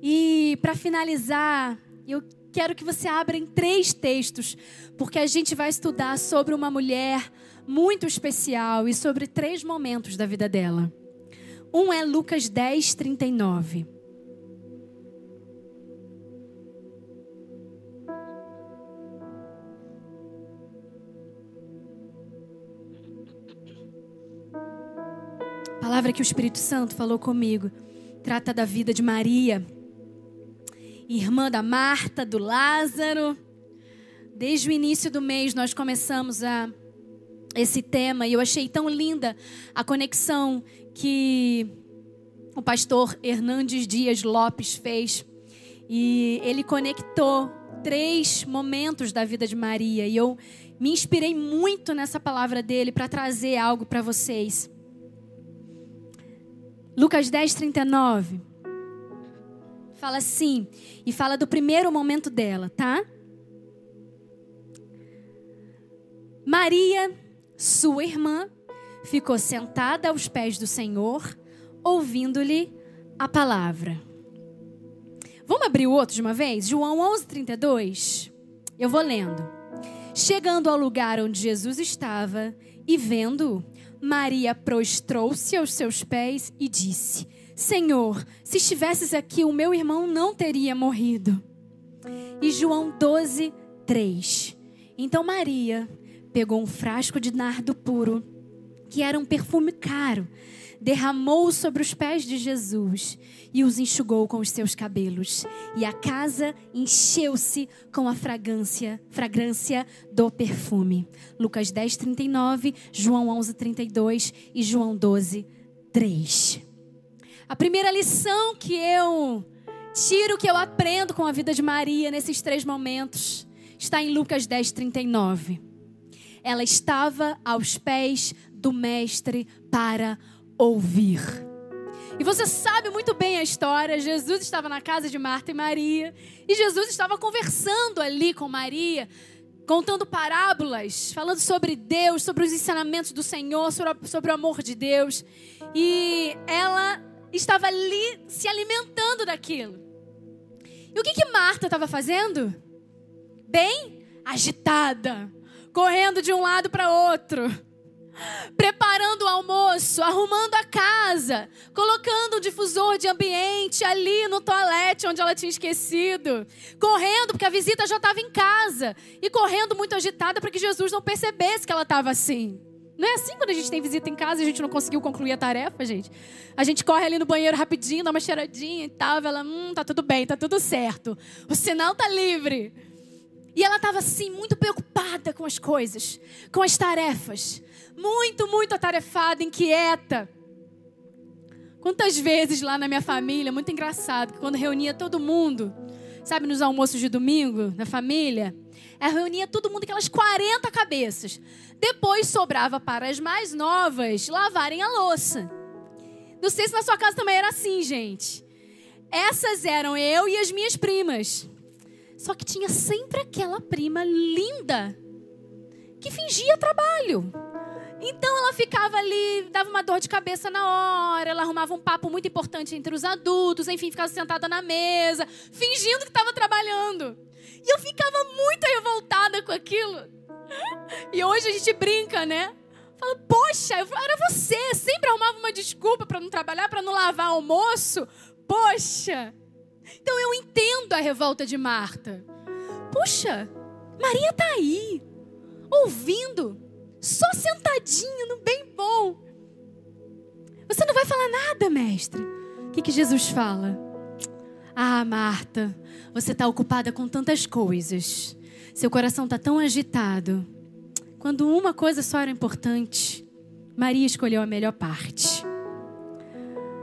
E para finalizar, eu quero que você abra em três textos, porque a gente vai estudar sobre uma mulher muito especial e sobre três momentos da vida dela. Um é Lucas 10, 39. A palavra que o Espírito Santo falou comigo trata da vida de Maria, irmã da Marta, do Lázaro. Desde o início do mês nós começamos a esse tema e eu achei tão linda a conexão que o pastor Hernandes Dias Lopes fez. E ele conectou três momentos da vida de Maria e eu me inspirei muito nessa palavra dele para trazer algo para vocês. Lucas 10, 39. Fala assim, e fala do primeiro momento dela, tá? Maria, sua irmã, ficou sentada aos pés do Senhor, ouvindo-lhe a palavra. Vamos abrir o outro de uma vez? João 11, 32. Eu vou lendo. Chegando ao lugar onde Jesus estava e vendo, Maria prostrou-se aos seus pés e disse: Senhor, se estivesses aqui, o meu irmão não teria morrido. E João 12, 3. Então Maria pegou um frasco de nardo puro, que era um perfume caro, derramou sobre os pés de Jesus e os enxugou com os seus cabelos. E a casa encheu-se com a fragrância, fragrância do perfume. Lucas 10, 39, João 11, 32 e João 12, 3. A primeira lição que eu tiro, que eu aprendo com a vida de Maria nesses três momentos, está em Lucas 10, 39. Ela estava aos pés do Mestre para ouvir. E você sabe muito bem a história. Jesus estava na casa de Marta e Maria. E Jesus estava conversando ali com Maria, contando parábolas, falando sobre Deus, sobre os ensinamentos do Senhor, sobre, o amor de Deus. E ela estava ali se alimentando daquilo. E o que, que Marta estava fazendo? Bem agitada, correndo de um lado para outro. preparando o almoço, arrumando a casa, colocando o difusor de ambiente ali no toalete onde ela tinha esquecido, correndo porque a visita já estava em casa e correndo muito agitada para que Jesus não percebesse que ela estava assim. Não é assim quando a gente tem visita em casa e a gente não conseguiu concluir a tarefa, gente? A gente corre ali no banheiro rapidinho, dá uma cheiradinha e tal, ela, hum, tá tudo bem, tá tudo certo. O sinal tá livre. E ela estava assim, muito preocupada com as coisas, com as tarefas. Muito, muito atarefada, inquieta. Quantas vezes lá na minha família, muito engraçado, que quando reunia todo mundo, sabe, nos almoços de domingo, na família, reunia todo mundo, aquelas 40 cabeças. Depois sobrava para as mais novas lavarem a louça. Não sei se na sua casa também era assim, gente. Essas eram eu e as minhas primas. Só que tinha sempre aquela prima linda que fingia trabalho. Então ela ficava ali, dava uma dor de cabeça na hora, ela arrumava um papo muito importante entre os adultos, enfim, ficava sentada na mesa, fingindo que estava trabalhando. E eu ficava muito revoltada com aquilo. E hoje a gente brinca, né? Fala, poxa, era você, sempre arrumava uma desculpa para não trabalhar, para não lavar almoço. Poxa. Então eu entendo a revolta de Marta. Puxa, Maria tá aí, ouvindo, só sentadinha no bem bom. Você não vai falar nada, mestre. O que, que Jesus fala? Ah, Marta, você está ocupada com tantas coisas. Seu coração está tão agitado. Quando uma coisa só era importante, Maria escolheu a melhor parte.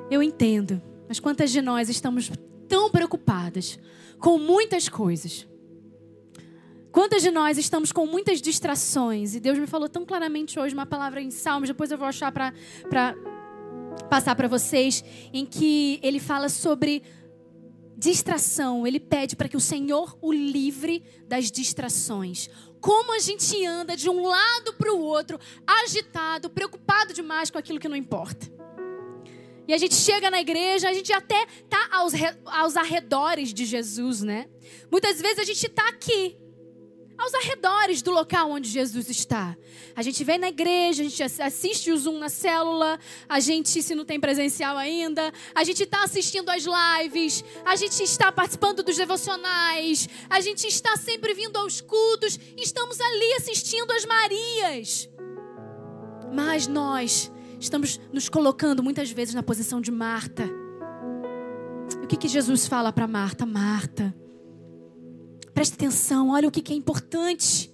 Eu entendo, mas quantas de nós estamos tão preocupadas com muitas coisas? Quantas de nós estamos com muitas distrações? E Deus me falou tão claramente hoje uma palavra em Salmos, depois eu vou achar para passar para vocês, em que ele fala sobre distração. Ele pede para que o Senhor o livre das distrações. Como a gente anda de um lado para o outro, agitado, preocupado demais com aquilo que não importa. E a gente chega na igreja, a gente até tá aos, aos arredores de Jesus, né? Muitas vezes a gente está aqui, aos arredores do local onde Jesus está. A gente vem na igreja, a gente ass- assiste o Zoom na célula, a gente, se não tem presencial ainda, a gente está assistindo as lives, a gente está participando dos devocionais, a gente está sempre vindo aos cultos, estamos ali assistindo as Marias. Mas nós estamos nos colocando muitas vezes na posição de Marta. O que, que Jesus fala para Marta? Marta, preste atenção, olha o que é importante.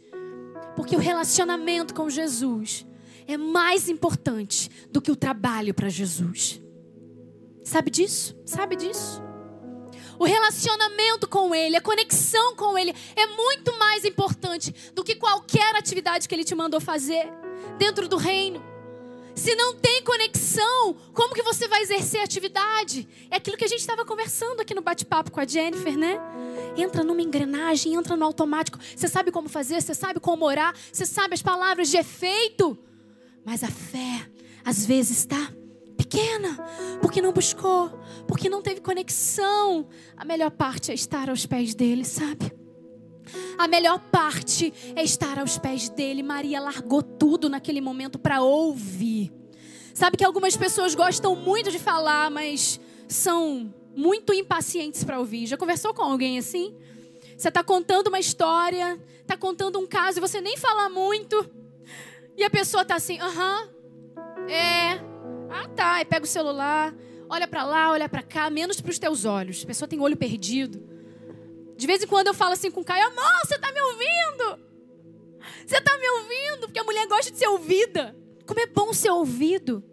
Porque o relacionamento com Jesus é mais importante do que o trabalho para Jesus. Sabe disso? Sabe disso? O relacionamento com Ele, a conexão com Ele é muito mais importante do que qualquer atividade que Ele te mandou fazer dentro do reino. Se não tem conexão, como que você vai exercer a atividade? É aquilo que a gente estava conversando aqui no bate-papo com a Jennifer, né? Entra numa engrenagem, entra no automático. Você sabe como fazer, você sabe como orar, você sabe as palavras de efeito. Mas a fé, às vezes, está pequena, porque não buscou, porque não teve conexão. A melhor parte é estar aos pés dele, sabe? A melhor parte é estar aos pés dele. Maria largou tudo naquele momento para ouvir. Sabe que algumas pessoas gostam muito de falar, mas são muito impacientes para ouvir. Já conversou com alguém assim? Você está contando uma história, está contando um caso e você nem fala muito. E a pessoa está assim, aham, é, ah tá. E pega o celular, olha para lá, olha para cá, menos para os teus olhos. A pessoa tem olho perdido. De vez em quando eu falo assim com o Caio, amor, você tá me ouvindo? Você tá me ouvindo? Porque a mulher gosta de ser ouvida. Como é bom ser ouvido.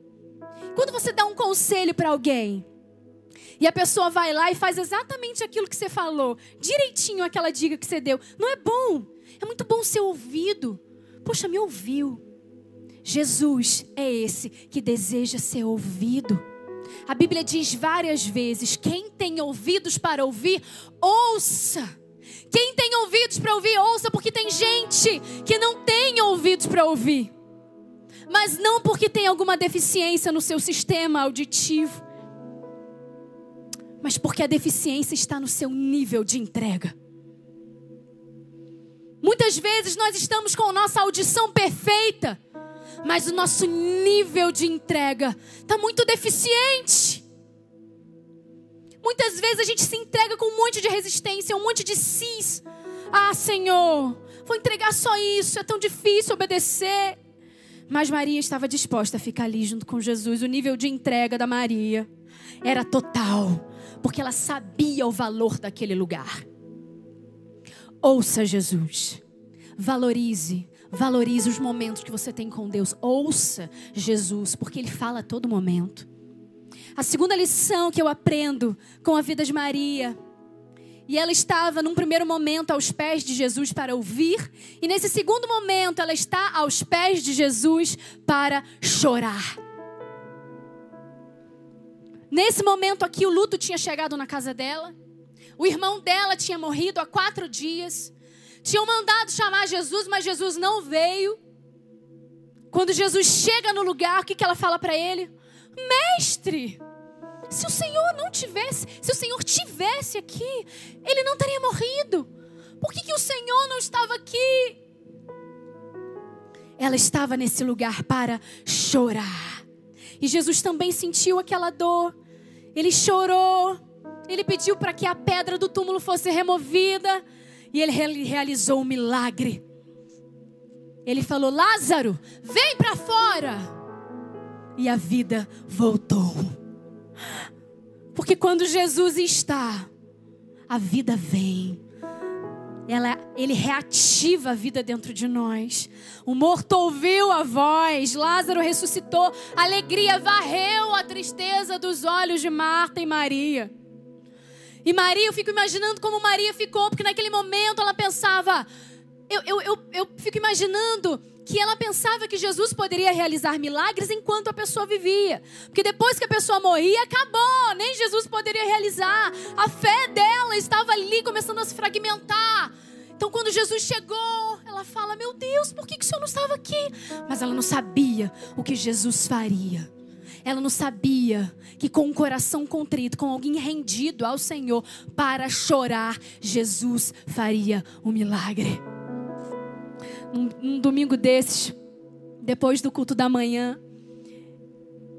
Quando você dá um conselho para alguém e a pessoa vai lá e faz exatamente aquilo que você falou, direitinho aquela dica que você deu, não é bom. É muito bom ser ouvido. Poxa, me ouviu. Jesus é esse que deseja ser ouvido. A Bíblia diz várias vezes: quem tem ouvidos para ouvir, ouça. Quem tem ouvidos para ouvir, ouça, porque tem gente que não tem ouvidos para ouvir. Mas não porque tem alguma deficiência no seu sistema auditivo, mas porque a deficiência está no seu nível de entrega. Muitas vezes nós estamos com nossa audição perfeita, mas o nosso nível de entrega está muito deficiente. Muitas vezes a gente se entrega com um monte de resistência, um monte de cis. Ah, Senhor, vou entregar só isso, é tão difícil obedecer. Mas Maria estava disposta a ficar ali junto com Jesus. O nível de entrega da Maria era total, porque ela sabia o valor daquele lugar. Ouça Jesus. Valorize, valorize os momentos que você tem com Deus. Ouça Jesus, porque Ele fala a todo momento. A segunda lição que eu aprendo com a vida de Maria. E ela estava, num primeiro momento, aos pés de Jesus para ouvir. E nesse segundo momento, ela está aos pés de Jesus para chorar. Nesse momento aqui, o luto tinha chegado na casa dela. O irmão dela tinha morrido há quatro dias. Tinham mandado chamar Jesus, mas Jesus não veio. Quando Jesus chega no lugar, o que, que ela fala para ele? Mestre, se o Senhor não tivesse, se o Senhor tivesse aqui, ele não teria morrido. Por que, que o Senhor não estava aqui? Ela estava nesse lugar para chorar. E Jesus também sentiu aquela dor. Ele chorou. Ele pediu para que a pedra do túmulo fosse removida. E ele re- realizou um milagre. Ele falou: Lázaro, vem para fora. E a vida voltou. Porque quando Jesus está, a vida vem. Ela, ele reativa a vida dentro de nós. O morto ouviu a voz, Lázaro ressuscitou, a alegria varreu a tristeza dos olhos de Marta e Maria. E Maria, eu fico imaginando como Maria ficou, porque naquele momento ela pensava. Eu, eu, eu, eu fico imaginando que ela pensava que Jesus poderia realizar milagres enquanto a pessoa vivia. Porque depois que a pessoa morria, acabou, nem Jesus poderia realizar. A fé dela estava ali começando a se fragmentar. Então, quando Jesus chegou, ela fala: Meu Deus, por que, que o Senhor não estava aqui? Mas ela não sabia o que Jesus faria. Ela não sabia que com um coração contrito, com alguém rendido ao Senhor para chorar, Jesus faria um milagre. Num, num domingo desses, depois do culto da manhã,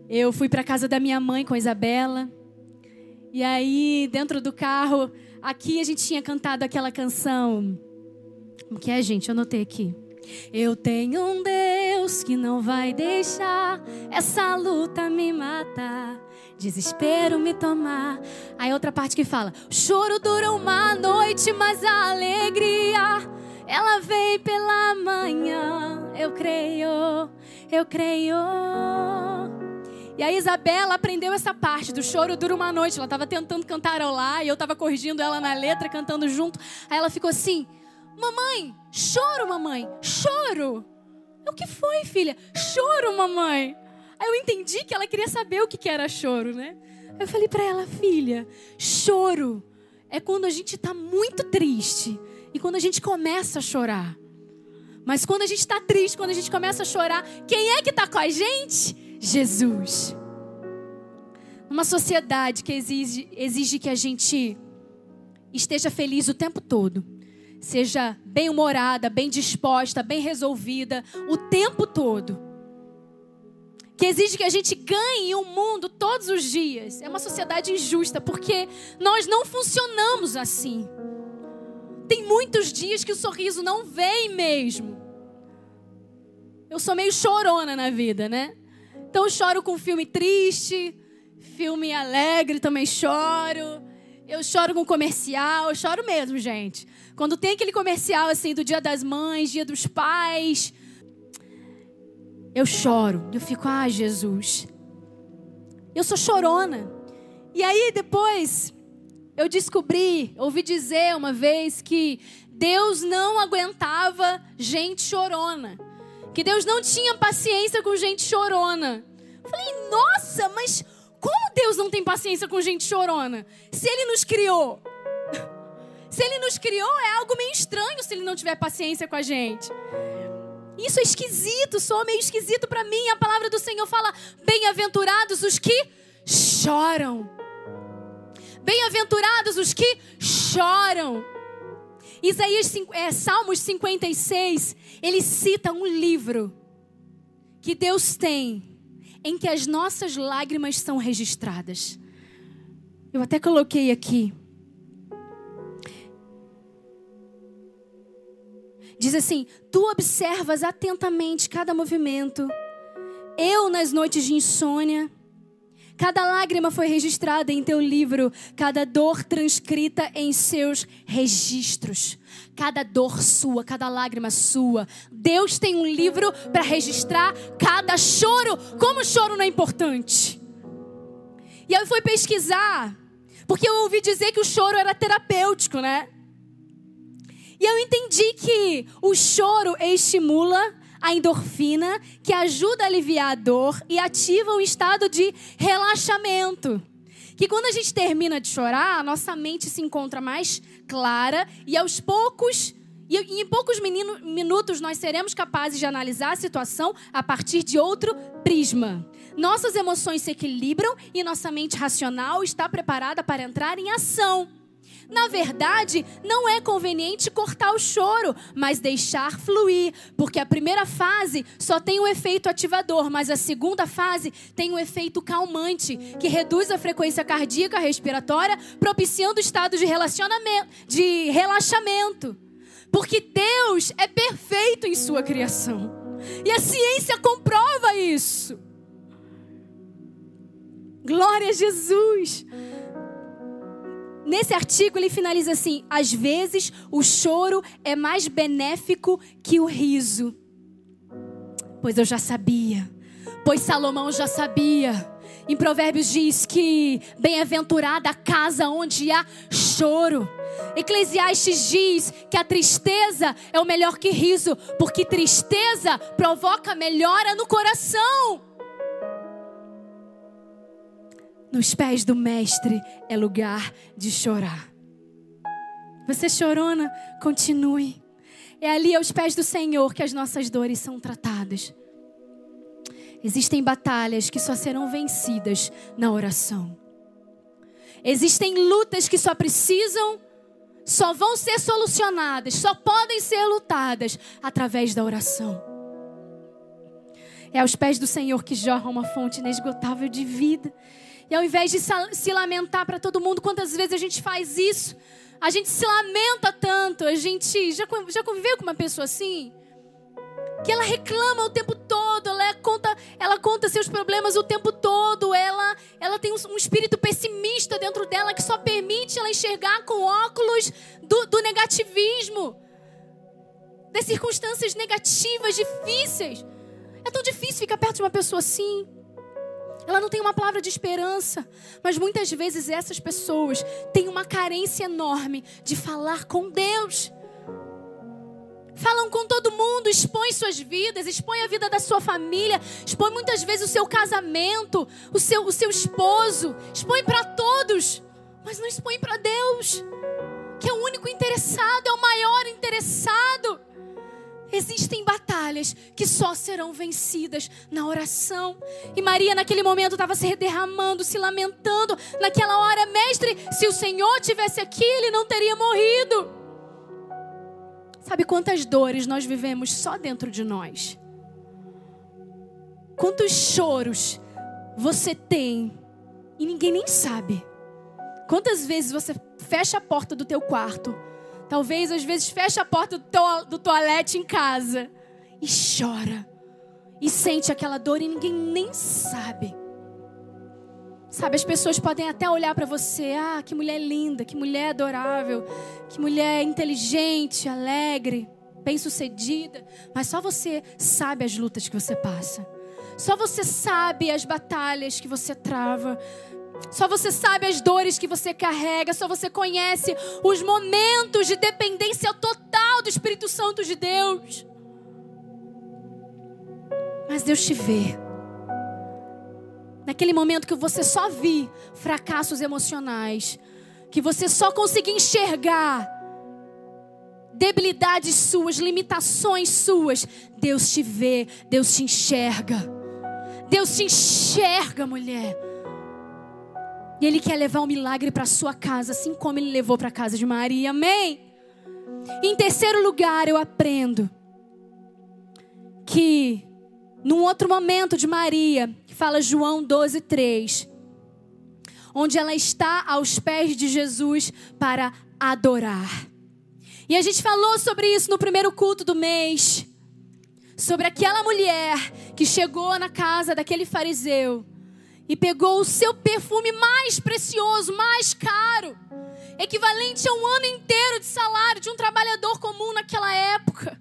eu fui para casa da minha mãe com a Isabela. E aí, dentro do carro, aqui a gente tinha cantado aquela canção. Como que é, gente? Eu anotei aqui. Eu tenho um Deus que não vai deixar essa luta me matar, desespero me tomar. Aí outra parte que fala: o choro dura uma noite, mas a alegria ela vem pela manhã. Eu creio, eu creio. E a Isabela aprendeu essa parte do choro dura uma noite. Ela estava tentando cantarolar e eu estava corrigindo ela na letra, cantando junto. Aí ela ficou assim: Mamãe, choro, mamãe, choro. Eu, O que foi, filha? Choro, mamãe. Aí eu entendi que ela queria saber o que era choro, né? Eu falei para ela, filha, choro é quando a gente está muito triste e quando a gente começa a chorar. Mas quando a gente está triste, quando a gente começa a chorar, quem é que está com a gente? Jesus. Uma sociedade que exige, exige que a gente esteja feliz o tempo todo, seja bem-humorada, bem disposta, bem resolvida o tempo todo. Que exige que a gente ganhe o mundo todos os dias. É uma sociedade injusta, porque nós não funcionamos assim. Tem muitos dias que o sorriso não vem mesmo. Eu sou meio chorona na vida, né? Então eu choro com filme triste, filme alegre também choro. Eu choro com comercial, eu choro mesmo, gente. Quando tem aquele comercial assim do Dia das Mães, Dia dos Pais, eu choro. Eu fico, ah, Jesus. Eu sou chorona. E aí depois eu descobri, ouvi dizer uma vez que Deus não aguentava gente chorona. Que Deus não tinha paciência com gente chorona. Falei, nossa, mas como Deus não tem paciência com gente chorona? Se Ele nos criou. Se Ele nos criou, é algo meio estranho se Ele não tiver paciência com a gente. Isso é esquisito, soa meio esquisito para mim. A palavra do Senhor fala: bem-aventurados os que choram. Bem-aventurados os que choram. Isaías, é, Salmos 56, ele cita um livro que Deus tem em que as nossas lágrimas são registradas. Eu até coloquei aqui. Diz assim: Tu observas atentamente cada movimento. Eu, nas noites de insônia, cada lágrima foi registrada em teu livro, cada dor transcrita em seus registros. Cada dor sua, cada lágrima sua. Deus tem um livro para registrar cada choro. Como o choro não é importante? E aí eu fui pesquisar, porque eu ouvi dizer que o choro era terapêutico, né? E eu entendi que o choro estimula a endorfina, que ajuda a aliviar a dor e ativa um estado de relaxamento. Que quando a gente termina de chorar, a nossa mente se encontra mais clara e aos poucos, e em poucos minutos nós seremos capazes de analisar a situação a partir de outro prisma. Nossas emoções se equilibram e nossa mente racional está preparada para entrar em ação. Na verdade, não é conveniente cortar o choro, mas deixar fluir, porque a primeira fase só tem um efeito ativador, mas a segunda fase tem um efeito calmante, que reduz a frequência cardíaca respiratória, propiciando estado de relacionamento, de relaxamento. Porque Deus é perfeito em sua criação. E a ciência comprova isso. Glória a Jesus. Nesse artigo ele finaliza assim: às vezes o choro é mais benéfico que o riso. Pois eu já sabia, pois Salomão já sabia. Em Provérbios diz que bem-aventurada a casa onde há choro. Eclesiastes diz que a tristeza é o melhor que riso, porque tristeza provoca melhora no coração. Nos pés do Mestre é lugar de chorar. Você chorona? Continue. É ali aos pés do Senhor que as nossas dores são tratadas. Existem batalhas que só serão vencidas na oração. Existem lutas que só precisam, só vão ser solucionadas, só podem ser lutadas através da oração. É aos pés do Senhor que jorra uma fonte inesgotável de vida. E ao invés de se lamentar para todo mundo, quantas vezes a gente faz isso? A gente se lamenta tanto, a gente já, já conviveu com uma pessoa assim? Que ela reclama o tempo todo, ela conta, ela conta seus problemas o tempo todo, ela, ela tem um, um espírito pessimista dentro dela que só permite ela enxergar com óculos do, do negativismo, das circunstâncias negativas, difíceis. É tão difícil ficar perto de uma pessoa assim. Ela não tem uma palavra de esperança, mas muitas vezes essas pessoas têm uma carência enorme de falar com Deus. Falam com todo mundo, expõem suas vidas, expõem a vida da sua família, expõem muitas vezes o seu casamento, o seu, o seu esposo, expõem para todos, mas não expõem para Deus, que é o único interessado, é o maior interessado. Existem batalhas que só serão vencidas na oração. E Maria, naquele momento, estava se derramando, se lamentando. Naquela hora, mestre, se o Senhor tivesse aqui, ele não teria morrido. Sabe quantas dores nós vivemos só dentro de nós? Quantos choros você tem e ninguém nem sabe? Quantas vezes você fecha a porta do teu quarto? Talvez às vezes fecha a porta do, teu, do toalete em casa e chora. E sente aquela dor e ninguém nem sabe. Sabe, as pessoas podem até olhar para você, ah, que mulher linda, que mulher adorável, que mulher inteligente, alegre, bem-sucedida, mas só você sabe as lutas que você passa. Só você sabe as batalhas que você trava. Só você sabe as dores que você carrega, só você conhece os momentos de dependência total do Espírito Santo de Deus. Mas Deus te vê. Naquele momento que você só vi fracassos emocionais, que você só conseguia enxergar debilidades suas, limitações suas, Deus te vê, Deus te enxerga. Deus te enxerga, mulher. E Ele quer levar um milagre para sua casa, assim como Ele levou para a casa de Maria. Amém? Em terceiro lugar, eu aprendo que num outro momento de Maria, que fala João 12, 3, onde ela está aos pés de Jesus para adorar. E a gente falou sobre isso no primeiro culto do mês, sobre aquela mulher que chegou na casa daquele fariseu e pegou o seu perfume mais precioso, mais caro, equivalente a um ano inteiro de salário de um trabalhador comum naquela época.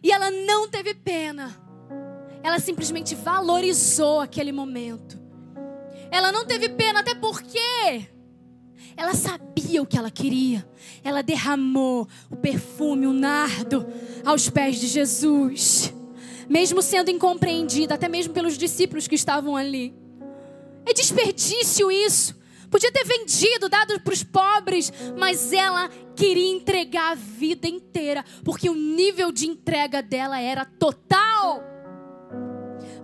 E ela não teve pena. Ela simplesmente valorizou aquele momento. Ela não teve pena, até porque ela sabia o que ela queria. Ela derramou o perfume, o nardo, aos pés de Jesus. Mesmo sendo incompreendida, até mesmo pelos discípulos que estavam ali. É desperdício isso. Podia ter vendido, dado para os pobres, mas ela queria entregar a vida inteira, porque o nível de entrega dela era total.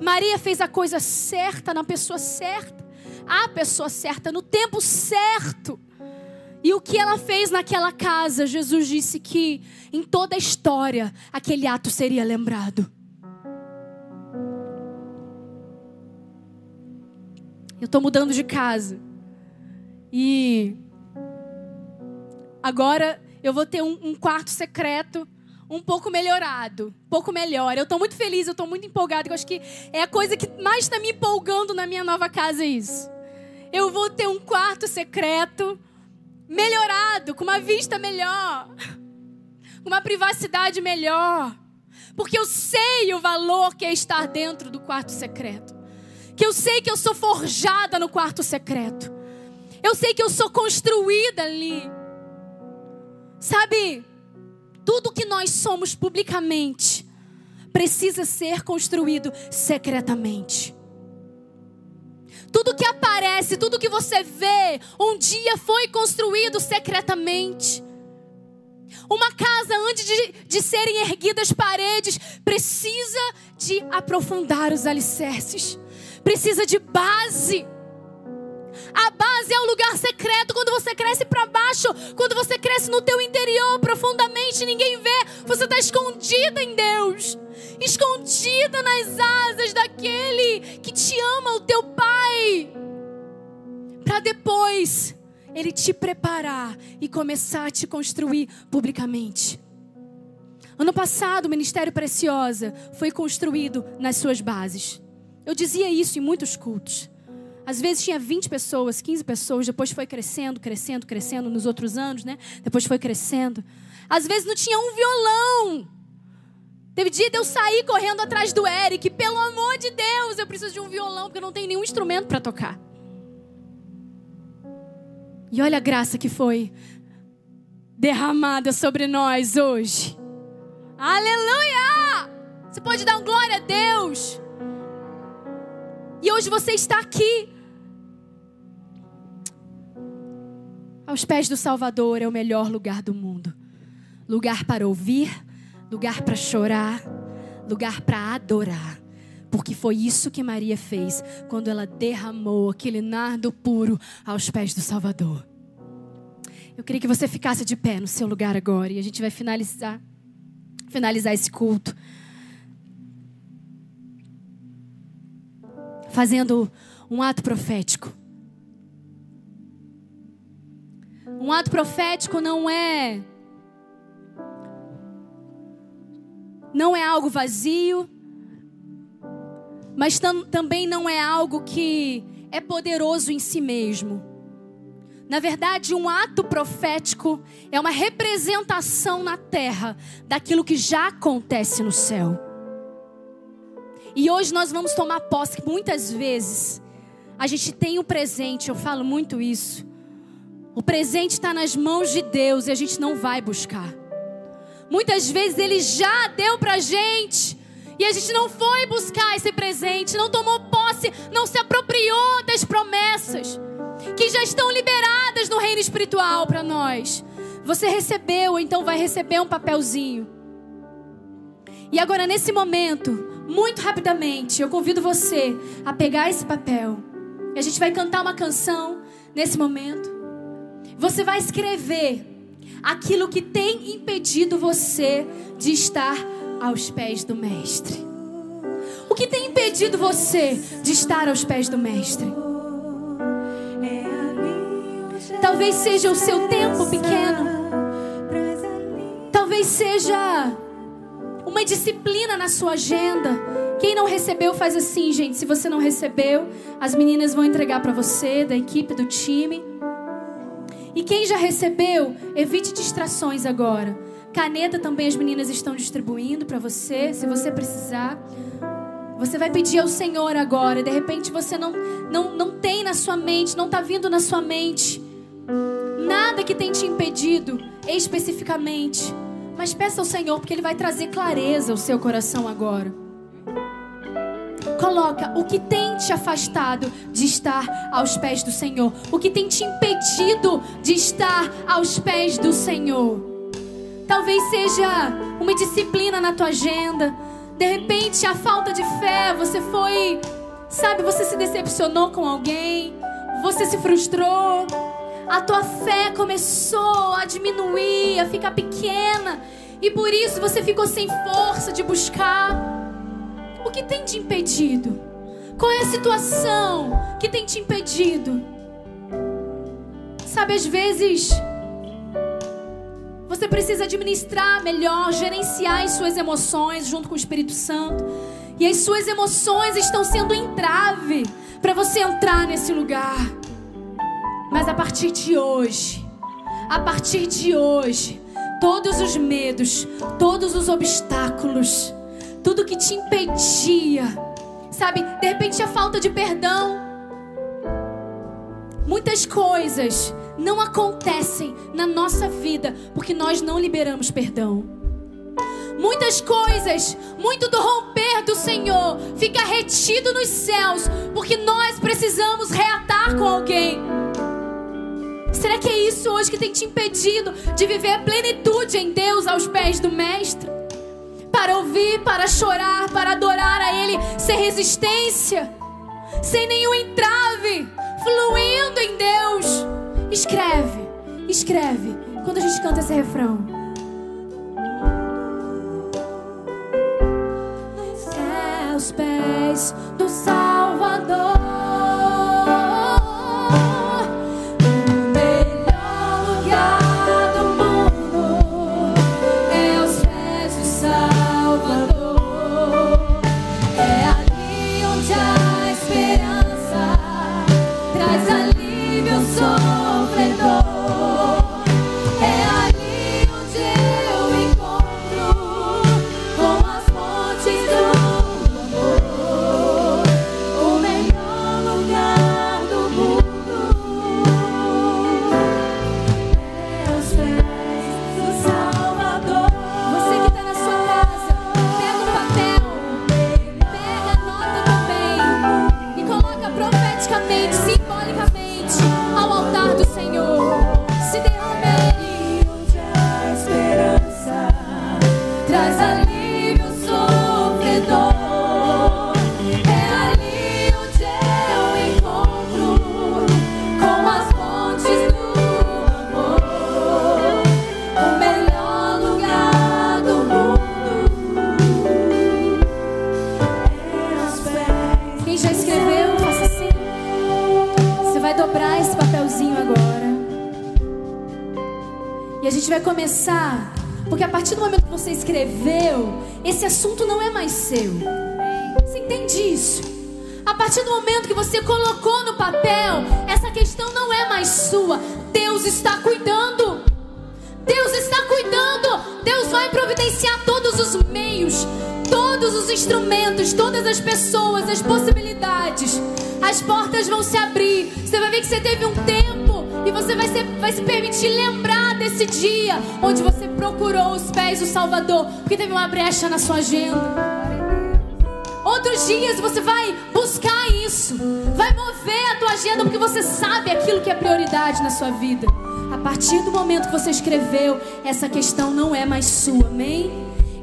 Maria fez a coisa certa na pessoa certa, a pessoa certa, no tempo certo. E o que ela fez naquela casa, Jesus disse que em toda a história aquele ato seria lembrado. Eu estou mudando de casa. E agora eu vou ter um, um quarto secreto um pouco melhorado, um pouco melhor. Eu estou muito feliz, eu estou muito empolgada. Eu acho que é a coisa que mais está me empolgando na minha nova casa é isso. Eu vou ter um quarto secreto melhorado, com uma vista melhor, com uma privacidade melhor. Porque eu sei o valor que é estar dentro do quarto secreto. Que eu sei que eu sou forjada no quarto secreto. Eu sei que eu sou construída ali. Sabe, tudo que nós somos publicamente precisa ser construído secretamente. Tudo que aparece, tudo que você vê, um dia foi construído secretamente. Uma casa, antes de, de serem erguidas paredes, precisa de aprofundar os alicerces, precisa de base. A base é o lugar secreto. Quando você cresce para baixo, quando você cresce no teu interior profundamente, ninguém vê. Você está escondida em Deus, escondida nas asas daquele que te ama, o teu Pai, para depois Ele te preparar e começar a te construir publicamente. Ano passado, o Ministério Preciosa foi construído nas suas bases. Eu dizia isso em muitos cultos. Às vezes tinha 20 pessoas, 15 pessoas, depois foi crescendo, crescendo, crescendo nos outros anos, né? Depois foi crescendo. Às vezes não tinha um violão. Teve dia de eu sair correndo atrás do Eric, pelo amor de Deus, eu preciso de um violão porque eu não tenho nenhum instrumento para tocar. E olha a graça que foi derramada sobre nós hoje. Aleluia! Você pode dar um glória a Deus. E hoje você está aqui. Aos pés do Salvador é o melhor lugar do mundo. Lugar para ouvir, lugar para chorar, lugar para adorar. Porque foi isso que Maria fez quando ela derramou aquele nardo puro aos pés do Salvador. Eu queria que você ficasse de pé no seu lugar agora e a gente vai finalizar finalizar esse culto fazendo um ato profético. Um ato profético não é não é algo vazio, mas tam, também não é algo que é poderoso em si mesmo. Na verdade, um ato profético é uma representação na terra daquilo que já acontece no céu. E hoje nós vamos tomar posse, que muitas vezes a gente tem o presente, eu falo muito isso. O presente está nas mãos de Deus e a gente não vai buscar. Muitas vezes Ele já deu para gente e a gente não foi buscar esse presente, não tomou posse, não se apropriou das promessas que já estão liberadas no reino espiritual para nós. Você recebeu, então vai receber um papelzinho. E agora, nesse momento, muito rapidamente, eu convido você a pegar esse papel. E a gente vai cantar uma canção nesse momento. Você vai escrever aquilo que tem impedido você de estar aos pés do Mestre. O que tem impedido você de estar aos pés do Mestre? Talvez seja o seu tempo pequeno. Talvez seja uma disciplina na sua agenda. Quem não recebeu, faz assim, gente. Se você não recebeu, as meninas vão entregar para você, da equipe, do time. E quem já recebeu, evite distrações agora. Caneta também as meninas estão distribuindo para você, se você precisar. Você vai pedir ao Senhor agora. De repente você não, não, não tem na sua mente, não está vindo na sua mente nada que tem te impedido especificamente. Mas peça ao Senhor, porque Ele vai trazer clareza ao seu coração agora. Coloca o que tem te afastado de estar aos pés do Senhor, o que tem te impedido de estar aos pés do Senhor. Talvez seja uma disciplina na tua agenda, de repente a falta de fé, você foi, sabe, você se decepcionou com alguém, você se frustrou, a tua fé começou a diminuir, a ficar pequena, e por isso você ficou sem força de buscar. O que tem te impedido? Qual é a situação que tem te impedido? Sabe, às vezes você precisa administrar melhor, gerenciar as suas emoções junto com o Espírito Santo. E as suas emoções estão sendo entrave para você entrar nesse lugar. Mas a partir de hoje, a partir de hoje, todos os medos, todos os obstáculos, tudo que te impedia, sabe, de repente a falta de perdão, muitas coisas não acontecem na nossa vida porque nós não liberamos perdão. Muitas coisas, muito do romper do Senhor fica retido nos céus porque nós precisamos reatar com alguém. Será que é isso hoje que tem te impedido de viver a plenitude em Deus aos pés do Mestre? Para ouvir, para chorar, para adorar a Ele sem resistência, sem nenhum entrave, fluindo em Deus. Escreve, escreve, quando a gente canta esse refrão. Aos pés do Salvador. Vai começar, porque a partir do momento que você escreveu, esse assunto não é mais seu. Você entende isso? A partir do momento que você colocou no papel, essa questão não é mais sua. Deus está cuidando. Deus está cuidando. Deus vai providenciar todos os meios, todos os instrumentos, todas as pessoas, as possibilidades. As portas vão se abrir. Você vai ver que você teve um tempo e você vai, ser, vai se permitir lembrar desse dia onde você procurou os pés do Salvador, porque teve uma brecha na sua agenda. Outros dias você vai buscar isso, vai mover a tua agenda porque você sabe aquilo que é prioridade na sua vida. A partir do momento que você escreveu, essa questão não é mais sua, amém?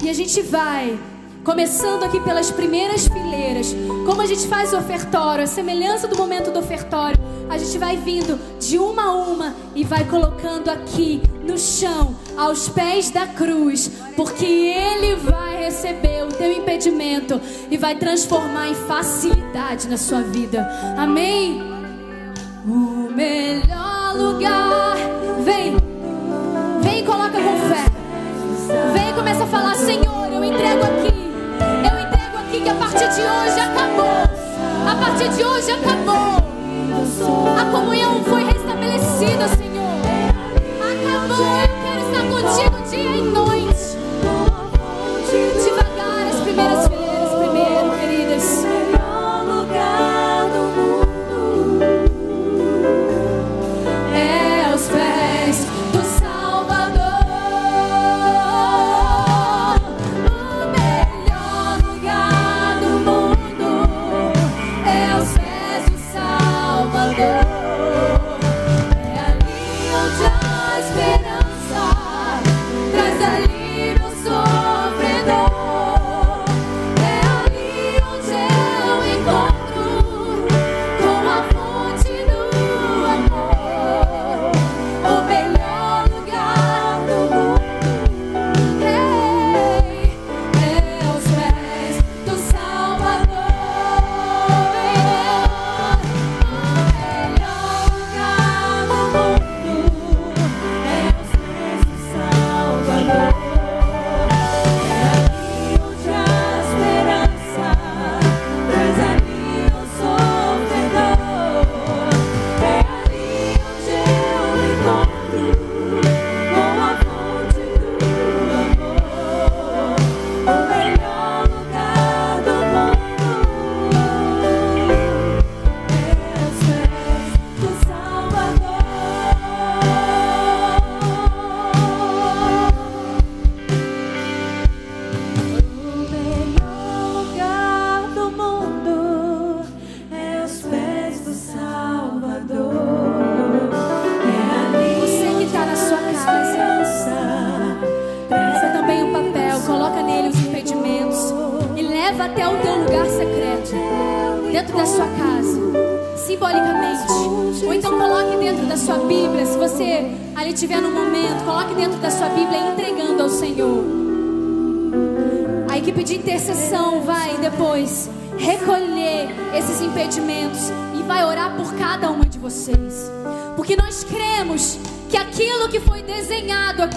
E a gente vai começando aqui pelas primeiras fileiras. Como a gente faz o ofertório, a semelhança do momento do ofertório, a gente vai vindo de uma a uma e vai colocando aqui no chão aos pés da cruz, porque Ele vai receber o teu impedimento e vai transformar em facilidade na sua vida. Amém? O melhor lugar. Vem, vem coloca com fé. Vem começa a falar: Senhor, eu entrego aqui. De hoje acabou. A partir de hoje acabou. A comunhão foi restabelecida, Senhor. Acabou. Eu quero estar contigo dia e noite.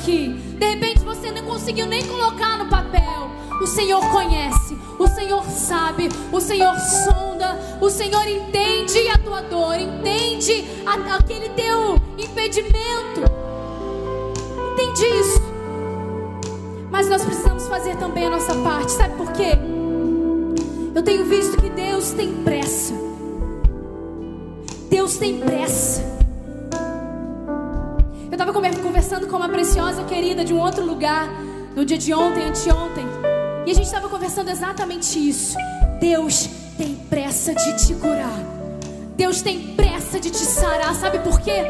Aqui, de repente você não conseguiu nem colocar no papel. O Senhor conhece, o Senhor sabe, o Senhor sonda, o Senhor entende a tua dor, entende a- aquele teu impedimento. Entende isso? Mas nós precisamos fazer também a nossa parte. Sabe por quê? Querida de um outro lugar no dia de ontem, anteontem. E a gente estava conversando exatamente isso. Deus tem pressa de te curar. Deus tem pressa de te sarar. Sabe por quê?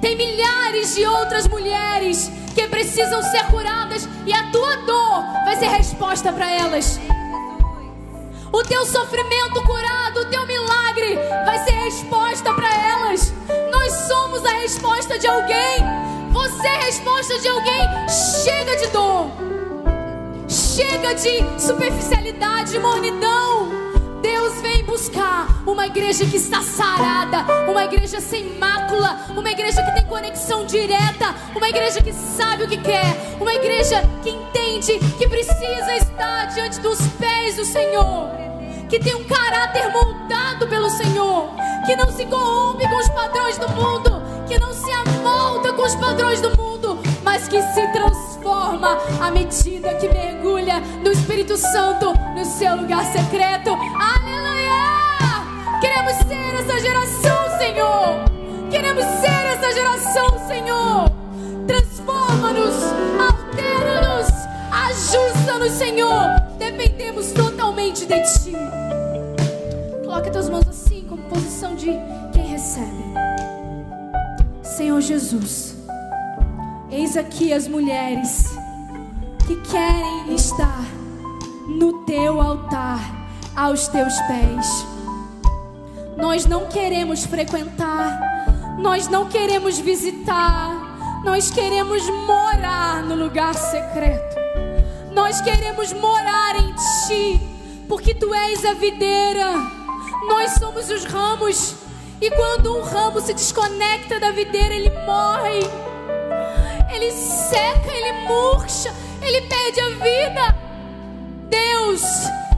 Tem milhares de outras mulheres que precisam ser curadas e a tua dor vai ser resposta para elas. O teu sofrimento curado, o teu milagre vai ser resposta para elas. Nós somos a resposta de alguém. A resposta de alguém. Chega de dor. Chega de superficialidade, de mornidão. Deus vem buscar uma igreja que está sarada, uma igreja sem mácula, uma igreja que tem conexão direta, uma igreja que sabe o que quer, uma igreja que entende que precisa estar diante dos pés do Senhor, que tem um caráter moldado pelo Senhor, que não se corrompe com os padrões do mundo, que não se amolda com os padrões do mundo, mas que se transforma à medida que mergulha no Espírito Santo no seu lugar secreto. Aleluia! Queremos ser essa geração, Senhor. Queremos ser essa geração, Senhor. Transforma-nos, altera-nos, ajusta-nos, Senhor. Dependemos totalmente de Ti. Coloque as tuas mãos assim, como posição de quem recebe. Senhor Jesus, eis aqui as mulheres que querem estar no teu altar, aos teus pés. Nós não queremos frequentar, nós não queremos visitar, Nós queremos morar no lugar secreto. Nós queremos morar em Ti, porque Tu és a videira. Nós somos os ramos. E quando um ramo se desconecta da videira, ele morre. Ele seca, ele murcha, ele perde a vida. Deus,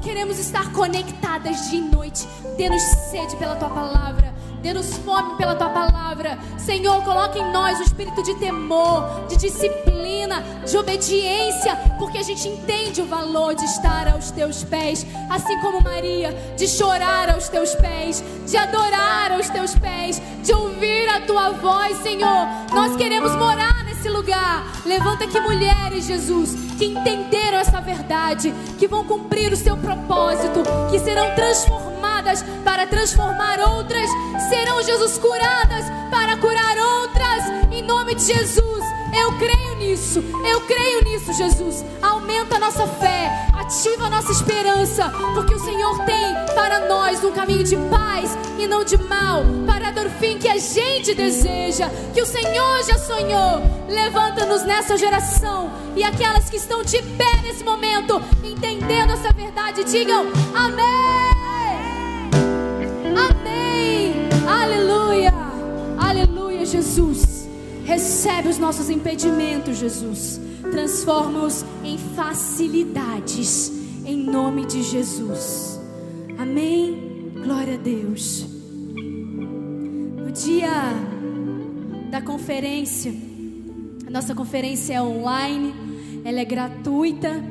queremos estar conectadas dia e noite. Dê-nos sede pela tua palavra. Dê-nos fome pela tua palavra. Senhor, coloque em nós o espírito de temor, de disciplina, de obediência, porque a gente entende o valor de estar aos teus pés, assim como Maria, de chorar aos teus pés, de adorar aos teus pés, de ouvir a tua voz, Senhor. Nós queremos morar nesse lugar. Levanta aqui mulheres, Jesus, que entenderam essa verdade, que vão cumprir o seu propósito, que serão transformadas para transformar outras, serão, Jesus, curadas para curar outras, em nome de Jesus. Eu creio nisso, eu creio nisso, Jesus. Aumenta a nossa fé, ativa a nossa esperança, porque o Senhor tem para nós um caminho de paz e não de mal, para dar o fim que a gente deseja, que o Senhor já sonhou. Levanta-nos nessa geração e aquelas que estão de pé nesse momento, entendendo essa verdade, digam amém. Amém. Aleluia. Aleluia, Jesus. Recebe os nossos impedimentos, Jesus. Transforma-os em facilidades, em nome de Jesus. Amém. Glória a Deus. No dia da conferência, a nossa conferência é online, ela é gratuita.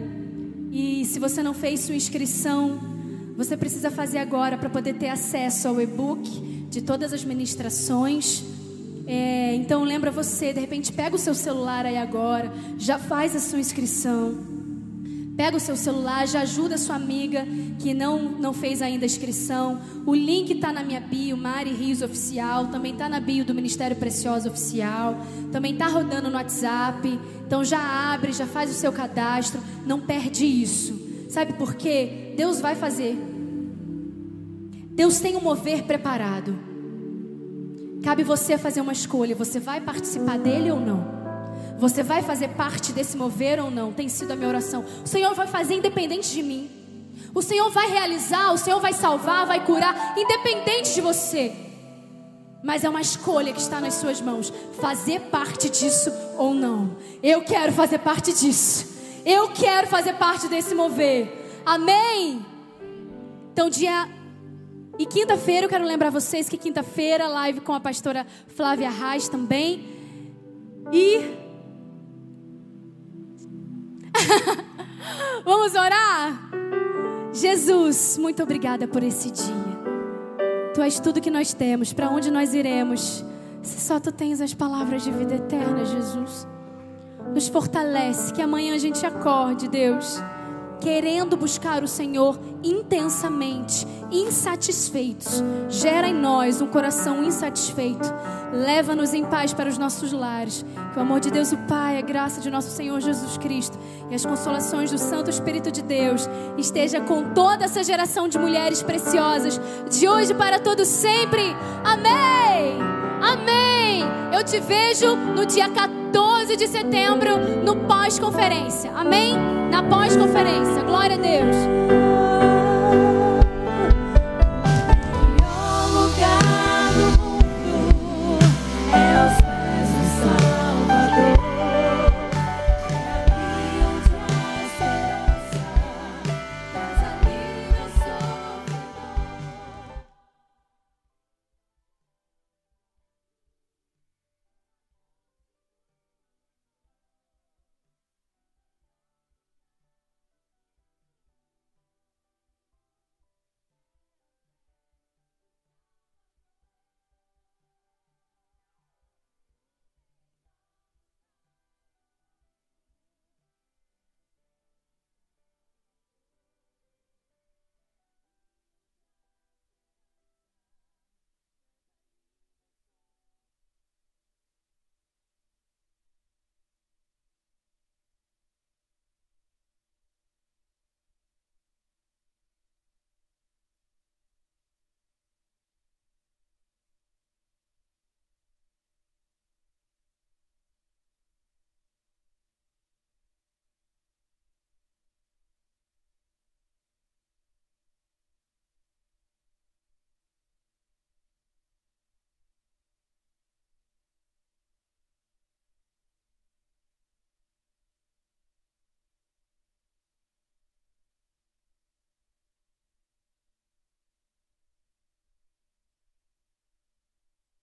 E se você não fez sua inscrição, você precisa fazer agora para poder ter acesso ao e-book de todas as ministrações. É, então lembra você, de repente pega o seu celular aí agora, já faz a sua inscrição. Pega o seu celular, já ajuda a sua amiga que não, não fez ainda a inscrição. O link está na minha bio, Mari Rios Oficial. Também está na bio do Ministério Precioso Oficial. Também está rodando no WhatsApp. Então já abre, já faz o seu cadastro. Não perde isso. Sabe por quê? Deus vai fazer. Deus tem um mover preparado. Cabe você fazer uma escolha. Você vai participar dele ou não? Você vai fazer parte desse mover ou não? Tem sido a minha oração. O Senhor vai fazer independente de mim. O Senhor vai realizar, o Senhor vai salvar, vai curar, independente de você. Mas é uma escolha que está nas suas mãos. Fazer parte disso ou não. Eu quero fazer parte disso. Eu quero fazer parte desse mover. Amém? Então, dia. E quinta-feira, eu quero lembrar vocês que quinta-feira, live com a pastora Flávia Reis também. E Vamos orar? Jesus, muito obrigada por esse dia. Tu és tudo que nós temos, para onde nós iremos. Se só tu tens as palavras de vida eterna, Jesus. Nos fortalece, que amanhã a gente acorde, Deus, querendo buscar o Senhor intensamente, insatisfeitos. Gera em nós um coração insatisfeito. Leva-nos em paz para os nossos lares. Que o amor de Deus, o Pai, a graça de nosso Senhor Jesus Cristo e as consolações do Santo Espírito de Deus esteja com toda essa geração de mulheres preciosas, de hoje para todo sempre. Amém! Amém! Eu te vejo no dia 14 de setembro, no pós-conferência. Amém? Na pós-conferência. Glória a Deus.